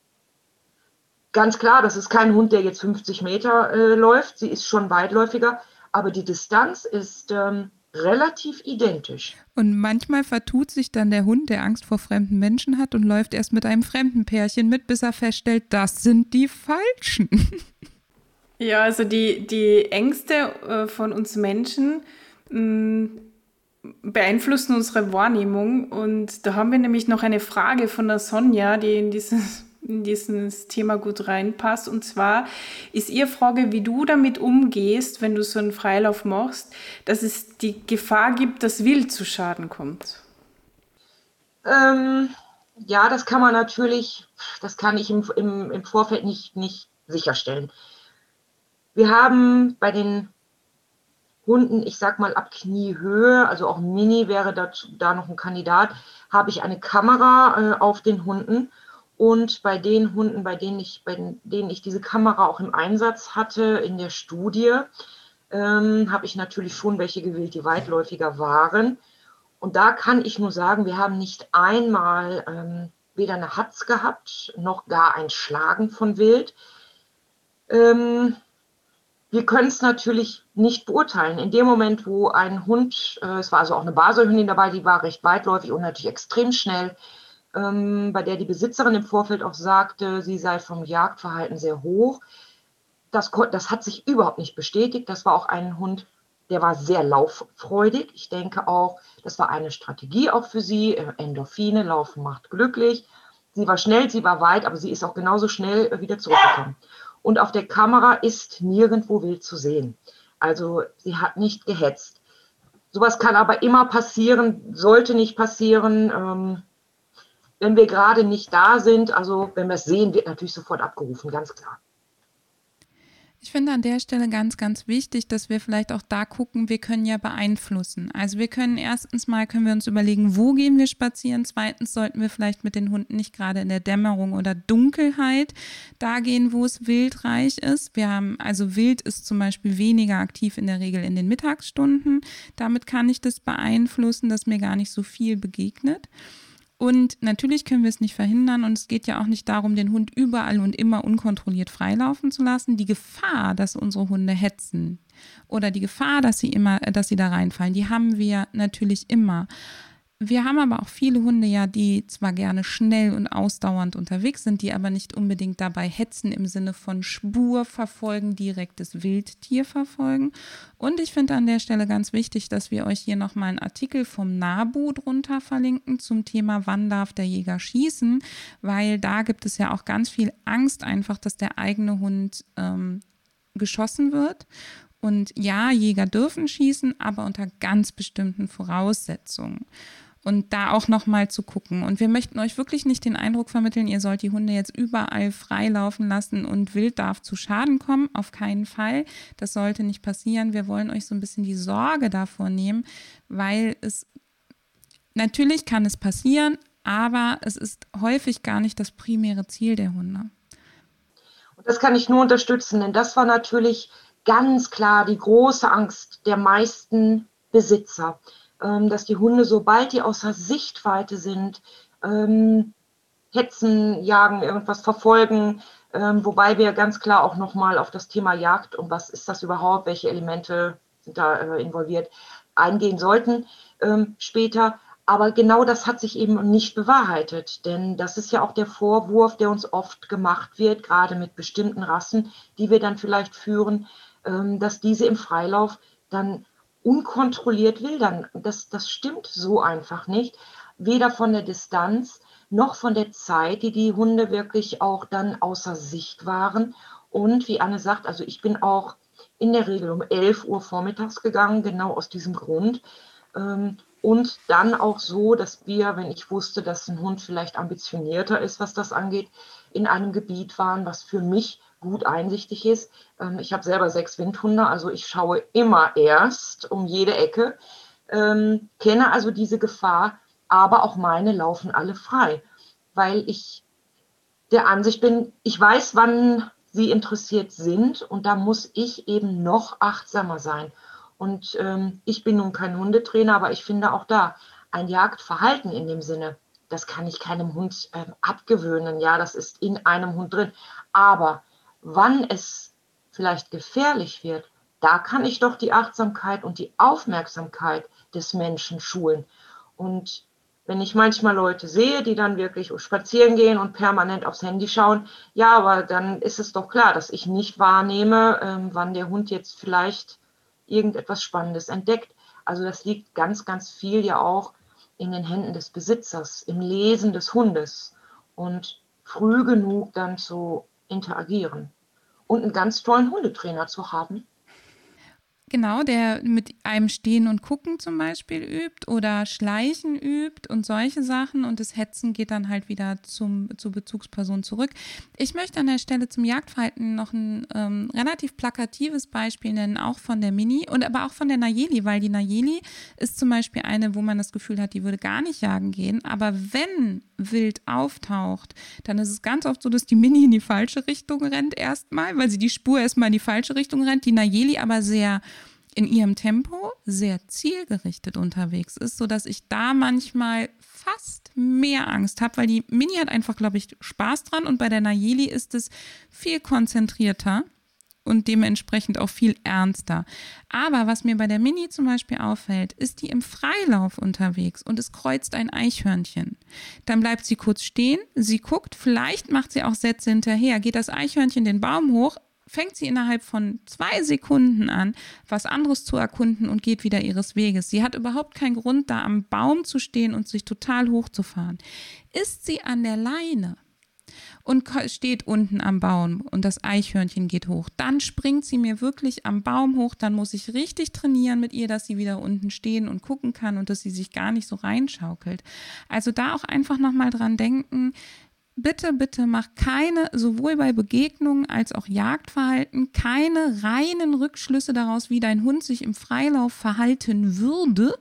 Ganz klar, das ist kein Hund, der jetzt 50 Meter äh, läuft. Sie ist schon weitläufiger, aber die Distanz ist ähm, relativ identisch. Und manchmal vertut sich dann der Hund, der Angst vor fremden Menschen hat und läuft erst mit einem fremden Pärchen mit, bis er feststellt, das sind die Falschen. Ja, also die, die Ängste äh, von uns Menschen mm, beeinflussen unsere Wahrnehmung. Und da haben wir nämlich noch eine Frage von der Sonja, die in dieses, in dieses Thema gut reinpasst. Und zwar ist ihr Frage, wie du damit umgehst, wenn du so einen Freilauf machst, dass es die Gefahr gibt, dass Wild zu Schaden kommt. Ähm, ja, das kann man natürlich, das kann ich im, im, im Vorfeld nicht, nicht sicherstellen. Wir haben bei den Hunden, ich sag mal ab Kniehöhe, also auch Mini wäre dazu, da noch ein Kandidat, habe ich eine Kamera äh, auf den Hunden. Und bei den Hunden, bei denen ich, bei denen ich diese Kamera auch im Einsatz hatte in der Studie, ähm, habe ich natürlich schon welche gewählt, die weitläufiger waren. Und da kann ich nur sagen, wir haben nicht einmal ähm, weder eine Hatz gehabt, noch gar ein Schlagen von Wild. Ähm, wir können es natürlich nicht beurteilen. In dem Moment, wo ein Hund, äh, es war also auch eine Baselhündin dabei, die war recht weitläufig und natürlich extrem schnell, ähm, bei der die Besitzerin im Vorfeld auch sagte, sie sei vom Jagdverhalten sehr hoch. Das, das hat sich überhaupt nicht bestätigt. Das war auch ein Hund, der war sehr lauffreudig. Ich denke auch, das war eine Strategie auch für sie. Äh, Endorphine, Laufen macht glücklich. Sie war schnell, sie war weit, aber sie ist auch genauso schnell äh, wieder zurückgekommen und auf der Kamera ist nirgendwo wild zu sehen. Also sie hat nicht gehetzt. Sowas kann aber immer passieren, sollte nicht passieren, ähm, wenn wir gerade nicht da sind. Also wenn wir es sehen, wird natürlich sofort abgerufen, ganz klar. Ich finde an der Stelle ganz, ganz wichtig, dass wir vielleicht auch da gucken, wir können ja beeinflussen. Also wir können erstens mal, können wir uns überlegen, wo gehen wir spazieren. Zweitens sollten wir vielleicht mit den Hunden nicht gerade in der Dämmerung oder Dunkelheit da gehen, wo es wildreich ist. Wir haben, also Wild ist zum Beispiel weniger aktiv in der Regel in den Mittagsstunden. Damit kann ich das beeinflussen, dass mir gar nicht so viel begegnet. Und natürlich können wir es nicht verhindern und es geht ja auch nicht darum, den Hund überall und immer unkontrolliert freilaufen zu lassen. Die Gefahr, dass unsere Hunde hetzen oder die Gefahr, dass sie immer, dass sie da reinfallen, die haben wir natürlich immer. Wir haben aber auch viele Hunde ja, die zwar gerne schnell und ausdauernd unterwegs sind, die aber nicht unbedingt dabei hetzen im Sinne von Spur verfolgen, direktes Wildtier verfolgen. Und ich finde an der Stelle ganz wichtig, dass wir euch hier nochmal einen Artikel vom NABU drunter verlinken zum Thema, wann darf der Jäger schießen, weil da gibt es ja auch ganz viel Angst einfach, dass der eigene Hund ähm, geschossen wird. Und ja, Jäger dürfen schießen, aber unter ganz bestimmten Voraussetzungen und da auch nochmal zu gucken. Und wir möchten euch wirklich nicht den Eindruck vermitteln, ihr sollt die Hunde jetzt überall frei laufen lassen und wild darf zu Schaden kommen. Auf keinen Fall. Das sollte nicht passieren. Wir wollen euch so ein bisschen die Sorge davor nehmen, weil es natürlich kann es passieren, aber es ist häufig gar nicht das primäre Ziel der Hunde. Und das kann ich nur unterstützen, denn das war natürlich ganz klar die große Angst der meisten Besitzer dass die Hunde, sobald die außer Sichtweite sind, ähm, hetzen, jagen, irgendwas verfolgen, ähm, wobei wir ganz klar auch nochmal auf das Thema Jagd und was ist das überhaupt, welche Elemente sind da äh, involviert, eingehen sollten ähm, später. aber genau das hat sich eben nicht bewahrheitet, denn das ist ja auch der Vorwurf, der uns oft gemacht wird, gerade mit bestimmten Rassen, die wir dann vielleicht führen, ähm, dass diese im Freilauf dann unkontrolliert wildern. Das, das stimmt so einfach nicht, weder von der Distanz noch von der Zeit, die die Hunde wirklich auch dann außer Sicht waren. Und wie Anne sagt, also ich bin auch in der Regel um 11 Uhr vormittags gegangen, genau aus diesem Grund. Ähm, und dann auch so, dass wir, wenn ich wusste, dass ein Hund vielleicht ambitionierter ist, was das angeht, in einem Gebiet waren, was für mich gut einsichtig ist. Ähm, ich habe selber sechs Windhunde, also ich schaue immer erst um jede Ecke, ähm, kenne also diese Gefahr, aber auch meine laufen alle frei, weil ich der Ansicht bin, ich weiß, wann sie interessiert sind und da muss ich eben noch achtsamer sein. Und ähm, ich bin nun kein Hundetrainer, aber ich finde auch da ein Jagdverhalten in dem Sinne, das kann ich keinem Hund äh, abgewöhnen. Ja, das ist in einem Hund drin. Aber wann es vielleicht gefährlich wird, da kann ich doch die Achtsamkeit und die Aufmerksamkeit des Menschen schulen. Und wenn ich manchmal Leute sehe, die dann wirklich spazieren gehen und permanent aufs Handy schauen, ja, aber dann ist es doch klar, dass ich nicht wahrnehme, ähm, wann der Hund jetzt vielleicht irgendetwas Spannendes entdeckt. Also das liegt ganz, ganz viel ja auch in den Händen des Besitzers, im Lesen des Hundes und früh genug dann zu interagieren. Und einen ganz tollen Hundetrainer zu haben, Genau, der mit einem Stehen und Gucken zum Beispiel übt oder Schleichen übt und solche Sachen und das Hetzen geht dann halt wieder zum, zur Bezugsperson zurück. Ich möchte an der Stelle zum Jagdverhalten noch ein ähm, relativ plakatives Beispiel nennen, auch von der Mini und aber auch von der Nayeli, weil die Nayeli ist zum Beispiel eine, wo man das Gefühl hat, die würde gar nicht jagen gehen, aber wenn wild auftaucht, dann ist es ganz oft so, dass die Mini in die falsche Richtung rennt erstmal, weil sie die Spur erstmal in die falsche Richtung rennt, die Nayeli aber sehr in ihrem Tempo sehr zielgerichtet unterwegs ist, sodass ich da manchmal fast mehr Angst habe, weil die Mini hat einfach, glaube ich, Spaß dran und bei der Nayeli ist es viel konzentrierter und dementsprechend auch viel ernster. Aber was mir bei der Mini zum Beispiel auffällt, ist die im Freilauf unterwegs und es kreuzt ein Eichhörnchen. Dann bleibt sie kurz stehen, sie guckt, vielleicht macht sie auch Sätze hinterher, geht das Eichhörnchen den Baum hoch, fängt sie innerhalb von zwei Sekunden an, was anderes zu erkunden und geht wieder ihres Weges. Sie hat überhaupt keinen Grund, da am Baum zu stehen und sich total hochzufahren. Ist sie an der Leine und steht unten am Baum und das Eichhörnchen geht hoch, dann springt sie mir wirklich am Baum hoch, dann muss ich richtig trainieren mit ihr, dass sie wieder unten stehen und gucken kann und dass sie sich gar nicht so reinschaukelt. Also da auch einfach nochmal dran denken, bitte, bitte mach keine, sowohl bei Begegnungen als auch Jagdverhalten, keine reinen Rückschlüsse daraus, wie dein Hund sich im Freilauf verhalten würde,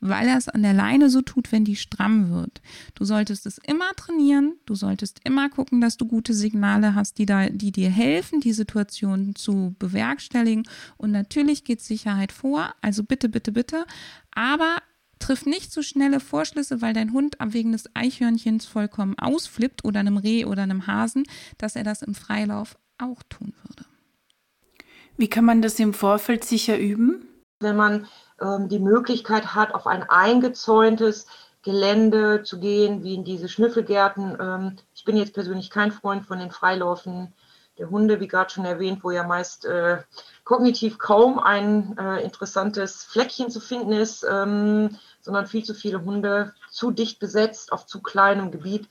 weil er es an der Leine so tut, wenn die stramm wird. Du solltest es immer trainieren, du solltest immer gucken, dass du gute Signale hast, die, da, die dir helfen, die Situation zu bewerkstelligen. Und natürlich geht Sicherheit vor, also bitte, bitte, bitte. Aber Triff nicht zu so schnelle Vorschlüsse, weil dein Hund wegen des Eichhörnchens vollkommen ausflippt oder einem Reh oder einem Hasen, dass er das im Freilauf auch tun würde. Wie kann man das im Vorfeld sicher üben? Wenn man ähm, die Möglichkeit hat, auf ein eingezäuntes Gelände zu gehen, wie in diese Schnüffelgärten. Ähm, ich bin jetzt persönlich kein Freund von den Freilaufen der Hunde, wie gerade schon erwähnt, wo ja meist äh, kognitiv kaum ein äh, interessantes Fleckchen zu finden ist, ähm, sondern viel zu viele Hunde, zu dicht besetzt, auf zu kleinem Gebiet.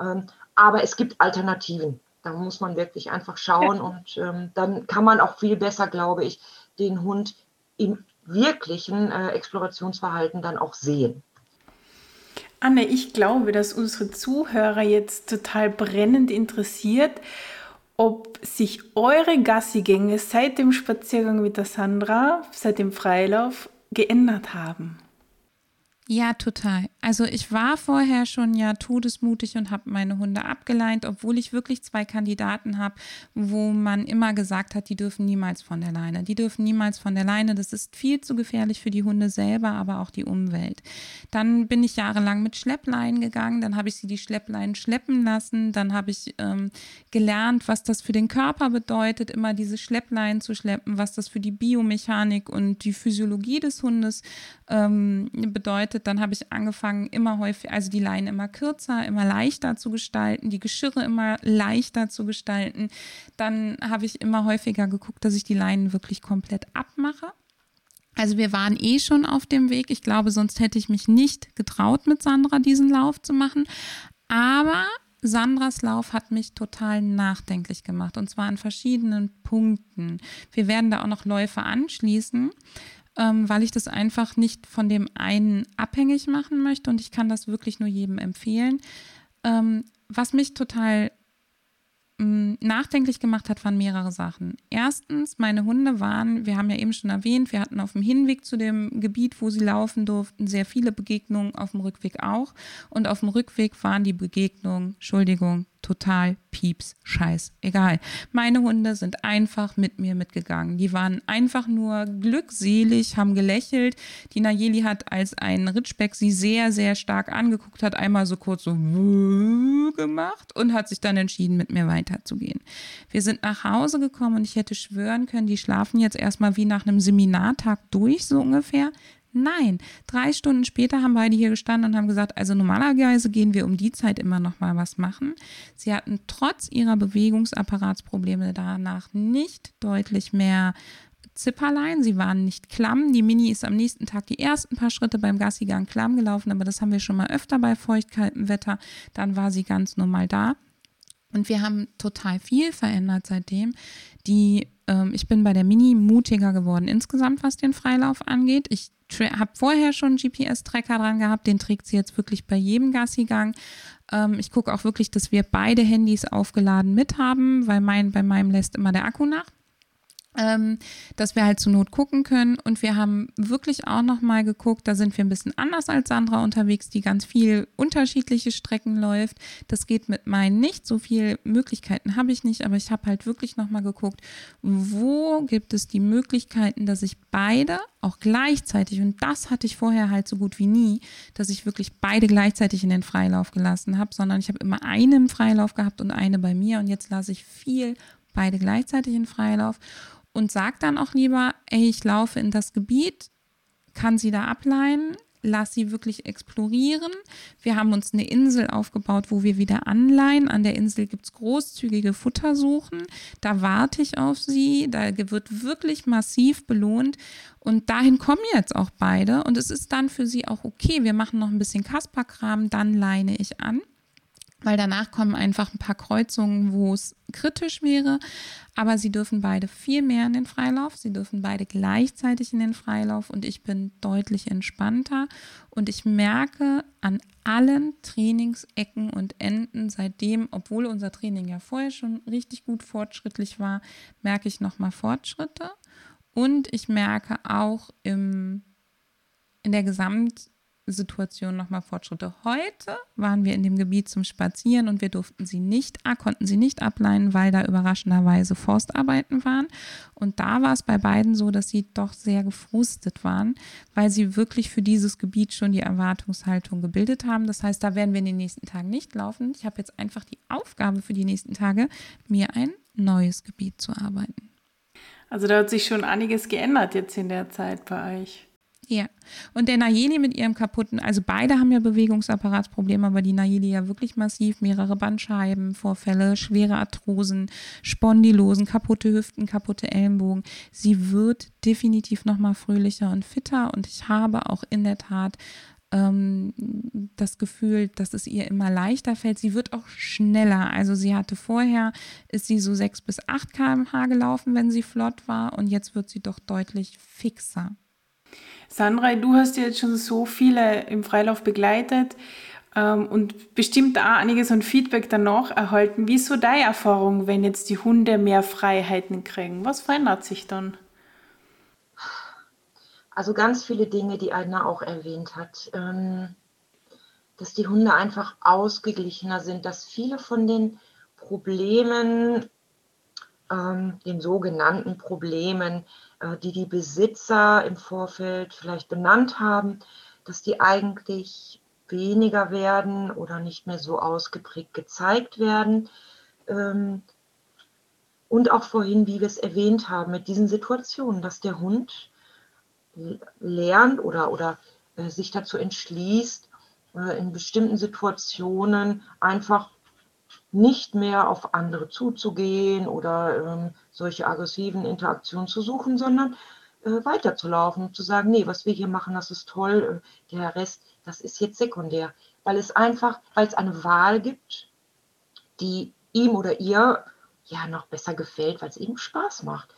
Ähm, aber es gibt Alternativen. Da muss man wirklich einfach schauen und ähm, dann kann man auch viel besser, glaube ich, den Hund im wirklichen äh, Explorationsverhalten dann auch sehen. Anne, ich glaube, dass unsere Zuhörer jetzt total brennend interessiert, ob sich eure Gassigänge seit dem Spaziergang mit der Sandra, seit dem Freilauf geändert haben. Ja, total. Also ich war vorher schon ja todesmutig und habe meine Hunde abgeleint, obwohl ich wirklich zwei Kandidaten habe, wo man immer gesagt hat, die dürfen niemals von der Leine. Die dürfen niemals von der Leine. Das ist viel zu gefährlich für die Hunde selber, aber auch die Umwelt. Dann bin ich jahrelang mit Schleppleinen gegangen, dann habe ich sie die Schleppleinen schleppen lassen, dann habe ich ähm, gelernt, was das für den Körper bedeutet, immer diese Schleppleinen zu schleppen, was das für die Biomechanik und die Physiologie des Hundes ähm, bedeutet bedeutet, dann habe ich angefangen, immer häufig, also die Leinen immer kürzer, immer leichter zu gestalten, die Geschirre immer leichter zu gestalten. Dann habe ich immer häufiger geguckt, dass ich die Leinen wirklich komplett abmache. Also wir waren eh schon auf dem Weg. Ich glaube, sonst hätte ich mich nicht getraut, mit Sandra diesen Lauf zu machen. Aber Sandras Lauf hat mich total nachdenklich gemacht und zwar an verschiedenen Punkten. Wir werden da auch noch Läufe anschließen, ähm, weil ich das einfach nicht von dem einen abhängig machen möchte und ich kann das wirklich nur jedem empfehlen. Ähm, was mich total nachdenklich gemacht hat, waren mehrere Sachen. Erstens, meine Hunde waren, wir haben ja eben schon erwähnt, wir hatten auf dem Hinweg zu dem Gebiet, wo sie laufen durften, sehr viele Begegnungen, auf dem Rückweg auch. Und auf dem Rückweg waren die Begegnungen, Entschuldigung, total pieps, scheiß, egal. Meine Hunde sind einfach mit mir mitgegangen. Die waren einfach nur glückselig, haben gelächelt. Die Nayeli hat, als ein Ritschbeck sie sehr, sehr stark angeguckt hat, einmal so kurz so gemacht und hat sich dann entschieden, mit mir weiterzugehen. Wir sind nach Hause gekommen und ich hätte schwören können, die schlafen jetzt erstmal wie nach einem Seminartag durch, so ungefähr. Nein, drei Stunden später haben beide hier gestanden und haben gesagt, also normalerweise gehen wir um die Zeit immer noch mal was machen. Sie hatten trotz ihrer Bewegungsapparatsprobleme danach nicht deutlich mehr Zipperlein. Sie waren nicht klamm. Die Mini ist am nächsten Tag die ersten paar Schritte beim Gassigang klamm gelaufen, aber das haben wir schon mal öfter bei feuchtkaltem Wetter. Dann war sie ganz normal da. Und wir haben total viel verändert seitdem. Die, ähm, ich bin bei der Mini mutiger geworden insgesamt, was den Freilauf angeht. Ich habe vorher schon GPS-Tracker dran gehabt, den trägt sie jetzt wirklich bei jedem Gassigang. Ähm, ich gucke auch wirklich, dass wir beide Handys aufgeladen mit haben, weil mein, bei meinem lässt immer der Akku nach ähm, dass wir halt zur Not gucken können. Und wir haben wirklich auch nochmal geguckt, da sind wir ein bisschen anders als Sandra unterwegs, die ganz viel unterschiedliche Strecken läuft. Das geht mit meinen nicht. So viele Möglichkeiten habe ich nicht, aber ich habe halt wirklich nochmal geguckt, wo gibt es die Möglichkeiten, dass ich beide auch gleichzeitig, und das hatte ich vorher halt so gut wie nie, dass ich wirklich beide gleichzeitig in den Freilauf gelassen habe, sondern ich habe immer eine im Freilauf gehabt und eine bei mir und jetzt lasse ich viel beide gleichzeitig in Freilauf und sag dann auch lieber, ey, ich laufe in das Gebiet, kann sie da ableihen, lass sie wirklich explorieren. Wir haben uns eine Insel aufgebaut, wo wir wieder anleihen. An der Insel gibt es großzügige Futtersuchen. Da warte ich auf sie. Da wird wirklich massiv belohnt. Und dahin kommen jetzt auch beide. Und es ist dann für sie auch okay. Wir machen noch ein bisschen Kasperkram, dann leine ich an weil danach kommen einfach ein paar Kreuzungen, wo es kritisch wäre. Aber sie dürfen beide viel mehr in den Freilauf. Sie dürfen beide gleichzeitig in den Freilauf und ich bin deutlich entspannter. Und ich merke an allen Trainingsecken und Enden seitdem, obwohl unser Training ja vorher schon richtig gut fortschrittlich war, merke ich nochmal Fortschritte. Und ich merke auch im, in der Gesamt Situation nochmal Fortschritte. Heute waren wir in dem Gebiet zum Spazieren und wir durften sie nicht, konnten sie nicht ableihen, weil da überraschenderweise Forstarbeiten waren. Und da war es bei beiden so, dass sie doch sehr gefrustet waren, weil sie wirklich für dieses Gebiet schon die Erwartungshaltung gebildet haben. Das heißt, da werden wir in den nächsten Tagen nicht laufen. Ich habe jetzt einfach die Aufgabe für die nächsten Tage, mir ein neues Gebiet zu arbeiten. Also da hat sich schon einiges geändert jetzt in der Zeit bei euch. Ja. Und der Nayeli mit ihrem kaputten, also beide haben ja Bewegungsapparatsprobleme, aber die Nayeli ja wirklich massiv, mehrere Bandscheibenvorfälle, schwere Arthrosen, Spondylosen, kaputte Hüften, kaputte Ellenbogen. Sie wird definitiv nochmal fröhlicher und fitter und ich habe auch in der Tat ähm, das Gefühl, dass es ihr immer leichter fällt. Sie wird auch schneller. Also sie hatte vorher, ist sie so 6 bis 8 km/h gelaufen, wenn sie flott war und jetzt wird sie doch deutlich fixer. Sandra, du hast jetzt schon so viele im Freilauf begleitet ähm, und bestimmt auch einiges an Feedback danach erhalten. Wie ist so deine Erfahrung, wenn jetzt die Hunde mehr Freiheiten kriegen? Was verändert sich dann? Also ganz viele Dinge, die Aina auch erwähnt hat. Ähm, dass die Hunde einfach ausgeglichener sind, dass viele von den Problemen, ähm, den sogenannten Problemen, die die Besitzer im Vorfeld vielleicht benannt haben, dass die eigentlich weniger werden oder nicht mehr so ausgeprägt gezeigt werden. Ähm, und auch vorhin, wie wir es erwähnt haben, mit diesen Situationen, dass der Hund lernt oder, oder äh, sich dazu entschließt, äh, in bestimmten Situationen einfach nicht mehr auf andere zuzugehen oder ähm, solche aggressiven Interaktionen zu suchen, sondern äh, weiterzulaufen und zu sagen, nee, was wir hier machen, das ist toll, äh, der Rest, das ist jetzt sekundär, weil es einfach, weil es eine Wahl gibt, die ihm oder ihr ja noch besser gefällt, weil es eben Spaß macht.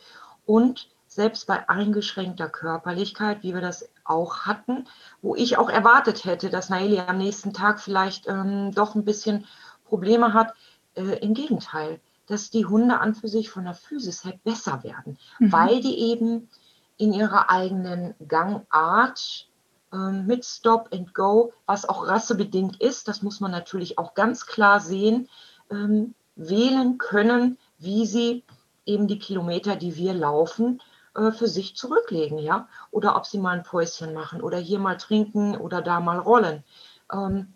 Und selbst bei eingeschränkter Körperlichkeit, wie wir das auch hatten, wo ich auch erwartet hätte, dass Naeli am nächsten Tag vielleicht ähm, doch ein bisschen Probleme hat, äh, im Gegenteil, dass die Hunde an für sich von der Physis her besser werden, mhm. weil die eben in ihrer eigenen Gangart ähm, mit Stop and Go, was auch rassebedingt ist, das muss man natürlich auch ganz klar sehen, ähm, wählen können, wie sie eben die Kilometer, die wir laufen, äh, für sich zurücklegen, ja, oder ob sie mal ein Päuschen machen oder hier mal trinken oder da mal rollen. Ähm,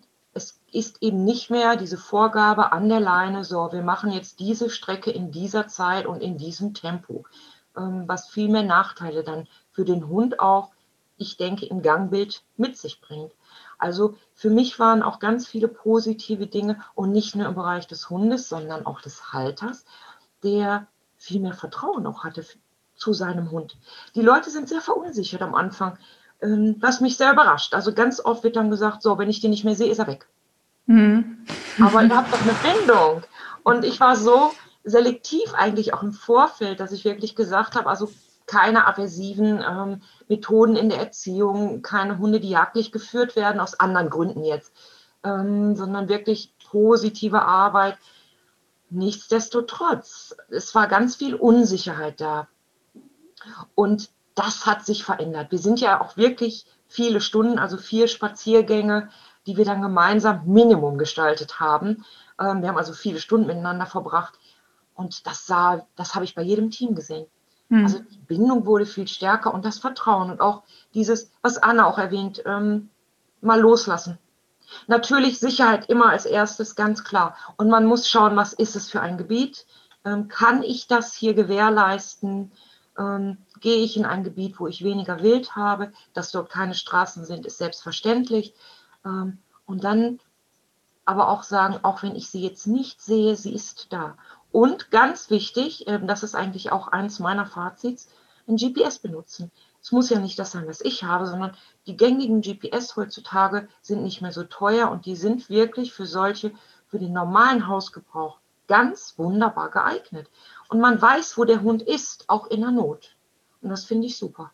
ist eben nicht mehr diese Vorgabe an der Leine, so, wir machen jetzt diese Strecke in dieser Zeit und in diesem Tempo. Ähm, was viel mehr Nachteile dann für den Hund auch, ich denke, im Gangbild mit sich bringt. Also für mich waren auch ganz viele positive Dinge und nicht nur im Bereich des Hundes, sondern auch des Halters, der viel mehr Vertrauen auch hatte zu seinem Hund. Die Leute sind sehr verunsichert am Anfang, ähm, was mich sehr überrascht. Also ganz oft wird dann gesagt, so, wenn ich den nicht mehr sehe, ist er weg. Mhm. Aber ihr habt doch eine Bindung. Und ich war so selektiv eigentlich auch im Vorfeld, dass ich wirklich gesagt habe, also keine aversiven ähm, Methoden in der Erziehung, keine Hunde, die jagdlich geführt werden, aus anderen Gründen jetzt, ähm, sondern wirklich positive Arbeit. Nichtsdestotrotz, es war ganz viel Unsicherheit da. Und das hat sich verändert. Wir sind ja auch wirklich viele Stunden, also vier Spaziergänge, die wir dann gemeinsam Minimum gestaltet haben. Ähm, wir haben also viele Stunden miteinander verbracht. Und das sah, das habe ich bei jedem Team gesehen. Mhm. Also die Bindung wurde viel stärker und das Vertrauen und auch dieses, was Anna auch erwähnt, ähm, mal loslassen. Natürlich Sicherheit immer als erstes, ganz klar. Und man muss schauen, was ist es für ein Gebiet? Ähm, kann ich das hier gewährleisten? Ähm, gehe ich in ein Gebiet, wo ich weniger Wild habe? Dass dort keine Straßen sind, ist selbstverständlich. Ähm, und dann aber auch sagen, auch wenn ich sie jetzt nicht sehe, sie ist da. Und ganz wichtig, ähm, das ist eigentlich auch eines meiner Fazits, ein GPS benutzen. Es muss ja nicht das sein, was ich habe, sondern die gängigen GPS heutzutage sind nicht mehr so teuer und die sind wirklich für solche, für den normalen Hausgebrauch ganz wunderbar geeignet. Und man weiß, wo der Hund ist, auch in der Not. Und das finde ich super.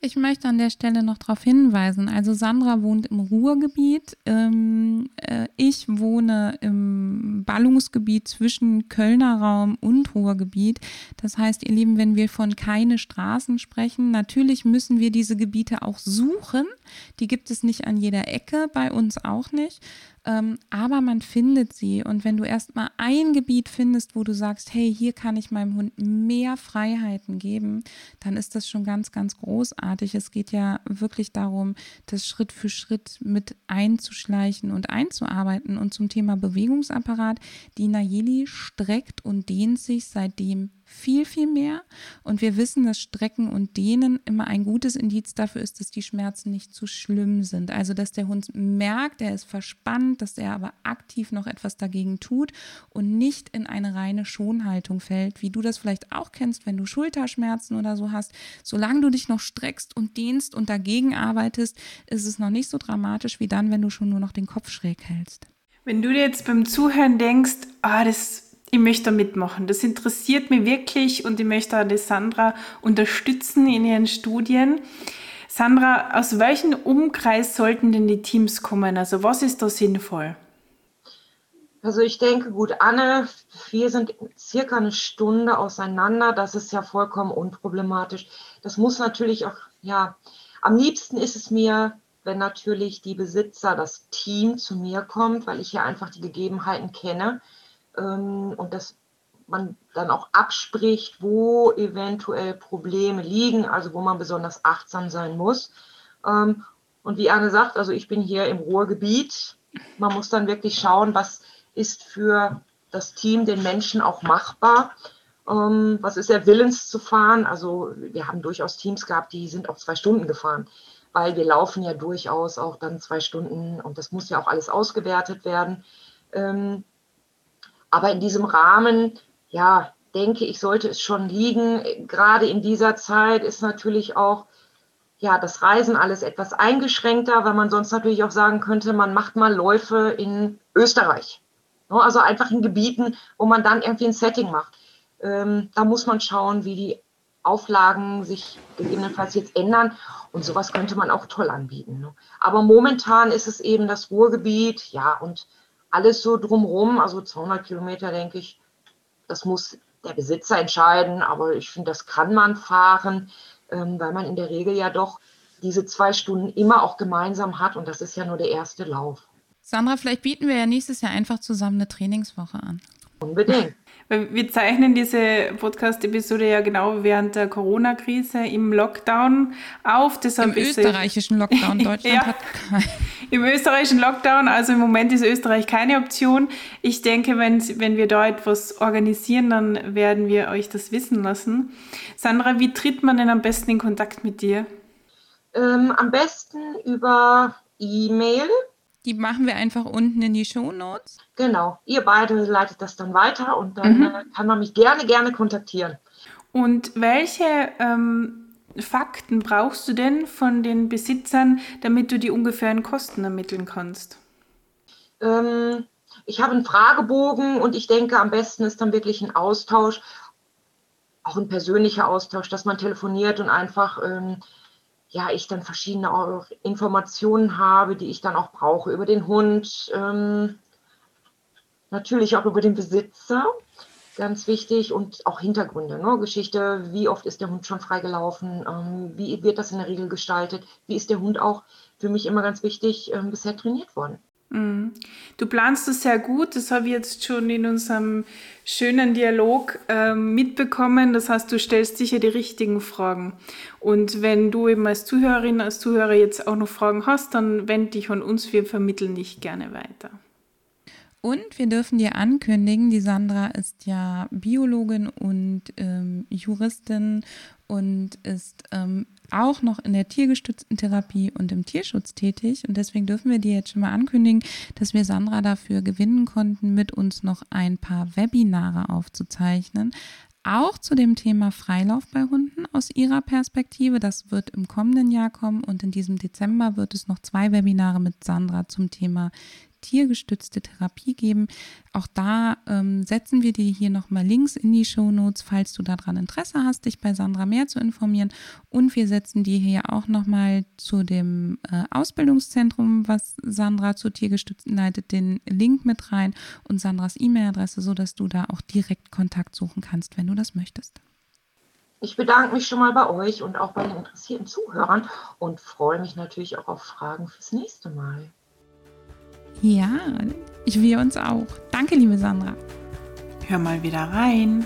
Ich möchte an der Stelle noch darauf hinweisen. Also Sandra wohnt im Ruhrgebiet. Ähm, äh, ich wohne im Ballungsgebiet zwischen Kölner Raum und Ruhrgebiet. Das heißt, ihr Lieben, wenn wir von keine Straßen sprechen, natürlich müssen wir diese Gebiete auch suchen. Die gibt es nicht an jeder Ecke, bei uns auch nicht. Ähm, aber man findet sie. Und wenn du erstmal ein Gebiet findest, wo du sagst, hey, hier kann ich meinem Hund mehr Freiheiten geben, dann ist das schon ganz, ganz großartig. Es geht ja wirklich darum, das Schritt für Schritt mit einzuschleichen und einzuarbeiten. Und zum Thema Bewegungsapparat, die Nayeli streckt und dehnt sich seitdem viel, viel mehr. Und wir wissen, dass Strecken und Dehnen immer ein gutes Indiz dafür ist, dass die Schmerzen nicht zu schlimm sind. Also, dass der Hund merkt, er ist verspannt, dass er aber aktiv noch etwas dagegen tut und nicht in eine reine Schonhaltung fällt, wie du das vielleicht auch kennst, wenn du Schulterschmerzen oder so hast. Solange du dich noch streckst und dehnst und dagegen arbeitest, ist es noch nicht so dramatisch wie dann, wenn du schon nur noch den Kopf schräg hältst. Wenn du dir jetzt beim Zuhören denkst, ah, das ich möchte da mitmachen. Das interessiert mich wirklich und ich möchte auch die Sandra unterstützen in ihren Studien. Sandra, aus welchem Umkreis sollten denn die Teams kommen? Also was ist da sinnvoll? Also ich denke, gut, Anne, wir sind circa eine Stunde auseinander. Das ist ja vollkommen unproblematisch. Das muss natürlich auch, ja, am liebsten ist es mir, wenn natürlich die Besitzer, das Team zu mir kommt, weil ich ja einfach die Gegebenheiten kenne und dass man dann auch abspricht, wo eventuell Probleme liegen, also wo man besonders achtsam sein muss. Ähm, und wie Anne sagt, also ich bin hier im Ruhrgebiet. Man muss dann wirklich schauen, was ist für das Team, den Menschen auch machbar. Ähm, was ist er willens zu fahren? Also wir haben durchaus Teams gehabt, die sind auch zwei Stunden gefahren. weil wir laufen ja durchaus auch dann zwei Stunden und das muss ja auch alles ausgewertet werden. Aber in diesem Rahmen, ja, denke ich, sollte es schon liegen. Gerade in dieser Zeit ist natürlich auch ja, das Reisen alles etwas eingeschränkter, weil man sonst natürlich auch sagen könnte, man macht mal Läufe in Österreich. Ne, also einfach in Gebieten, wo man dann irgendwie ein Setting macht. Ähm, da muss man schauen, wie die Auflagen sich gegebenenfalls jetzt ändern. Und sowas könnte man auch toll anbieten. Ne? Aber momentan ist es eben das Ruhrgebiet, ja, und alles so drumherum, also 200 Kilometer, denke ich, das muss der Besitzer entscheiden. Aber ich finde, das kann man fahren, ähm, weil man in der Regel ja doch diese zwei Stunden immer auch gemeinsam hat. Und das ist ja nur der erste Lauf. Sandra, vielleicht bieten wir ja nächstes Jahr einfach zusammen eine Trainingswoche an. Unbedingt. Wir zeichnen diese Podcast-Episode ja genau während der Corona-Krise im Lockdown auf. Deshalb Im österreichischen Lockdown. Deutschland ja, hat keinen. Im österreichischen Lockdown, also im Moment ist Österreich keine Option. Ich denke, wenn, wenn wir da etwas organisieren, dann werden wir euch das wissen lassen. Sandra, wie tritt man denn am besten in Kontakt mit dir? Ähm, am besten über E-Mail die machen wir einfach unten in die Show Notes. Genau, ihr beide leitet das dann weiter und dann mhm. äh, kann man mich gerne, gerne kontaktieren. Und welche ähm, Fakten brauchst du denn von den Besitzern, damit du die ungefähren Kosten ermitteln kannst? Ähm, ich habe einen Fragebogen und ich denke, am besten ist dann wirklich ein Austausch, auch ein persönlicher Austausch, dass man telefoniert und einfach ähm, ja, ich dann verschiedene Informationen habe, die ich dann auch brauche über den Hund, ähm, natürlich auch über den Besitzer, ganz wichtig, und auch Hintergründe, ne? Geschichte, wie oft ist der Hund schon freigelaufen, ähm, wie wird das in der Regel gestaltet, wie ist der Hund auch für mich immer ganz wichtig ähm, bisher trainiert worden. Mhm. Du planst das sehr gut, das habe ich jetzt schon in unserem schönen Dialog äh, mitbekommen. Das heißt, du stellst sicher die richtigen Fragen. Und wenn du eben als Zuhörerin, als Zuhörer jetzt auch noch Fragen hast, dann wende dich an uns, wir vermitteln dich gerne weiter. Und wir dürfen dir ankündigen, die Sandra ist ja Biologin und ähm, Juristin und ist ähm, auch noch in der tiergestützten Therapie und im Tierschutz tätig. Und deswegen dürfen wir dir jetzt schon mal ankündigen, dass wir Sandra dafür gewinnen konnten, mit uns noch ein paar Webinare aufzuzeichnen. Auch zu dem Thema Freilauf bei Hunden aus ihrer Perspektive. Das wird im kommenden Jahr kommen und in diesem Dezember wird es noch zwei Webinare mit Sandra zum Thema tiergestützte Therapie geben. Auch da ähm, setzen wir dir hier nochmal Links in die Show Notes, falls du daran Interesse hast, dich bei Sandra mehr zu informieren. Und wir setzen dir hier auch nochmal zu dem äh, Ausbildungszentrum, was Sandra zu tiergestützten leitet, den Link mit rein und Sandras E-Mail-Adresse, sodass du da auch direkt Kontakt suchen kannst, wenn du das möchtest. Ich bedanke mich schon mal bei euch und auch bei den interessierten Zuhörern und freue mich natürlich auch auf Fragen fürs nächste Mal. Ja, ich wir uns auch. Danke, liebe Sandra. Hör mal wieder rein.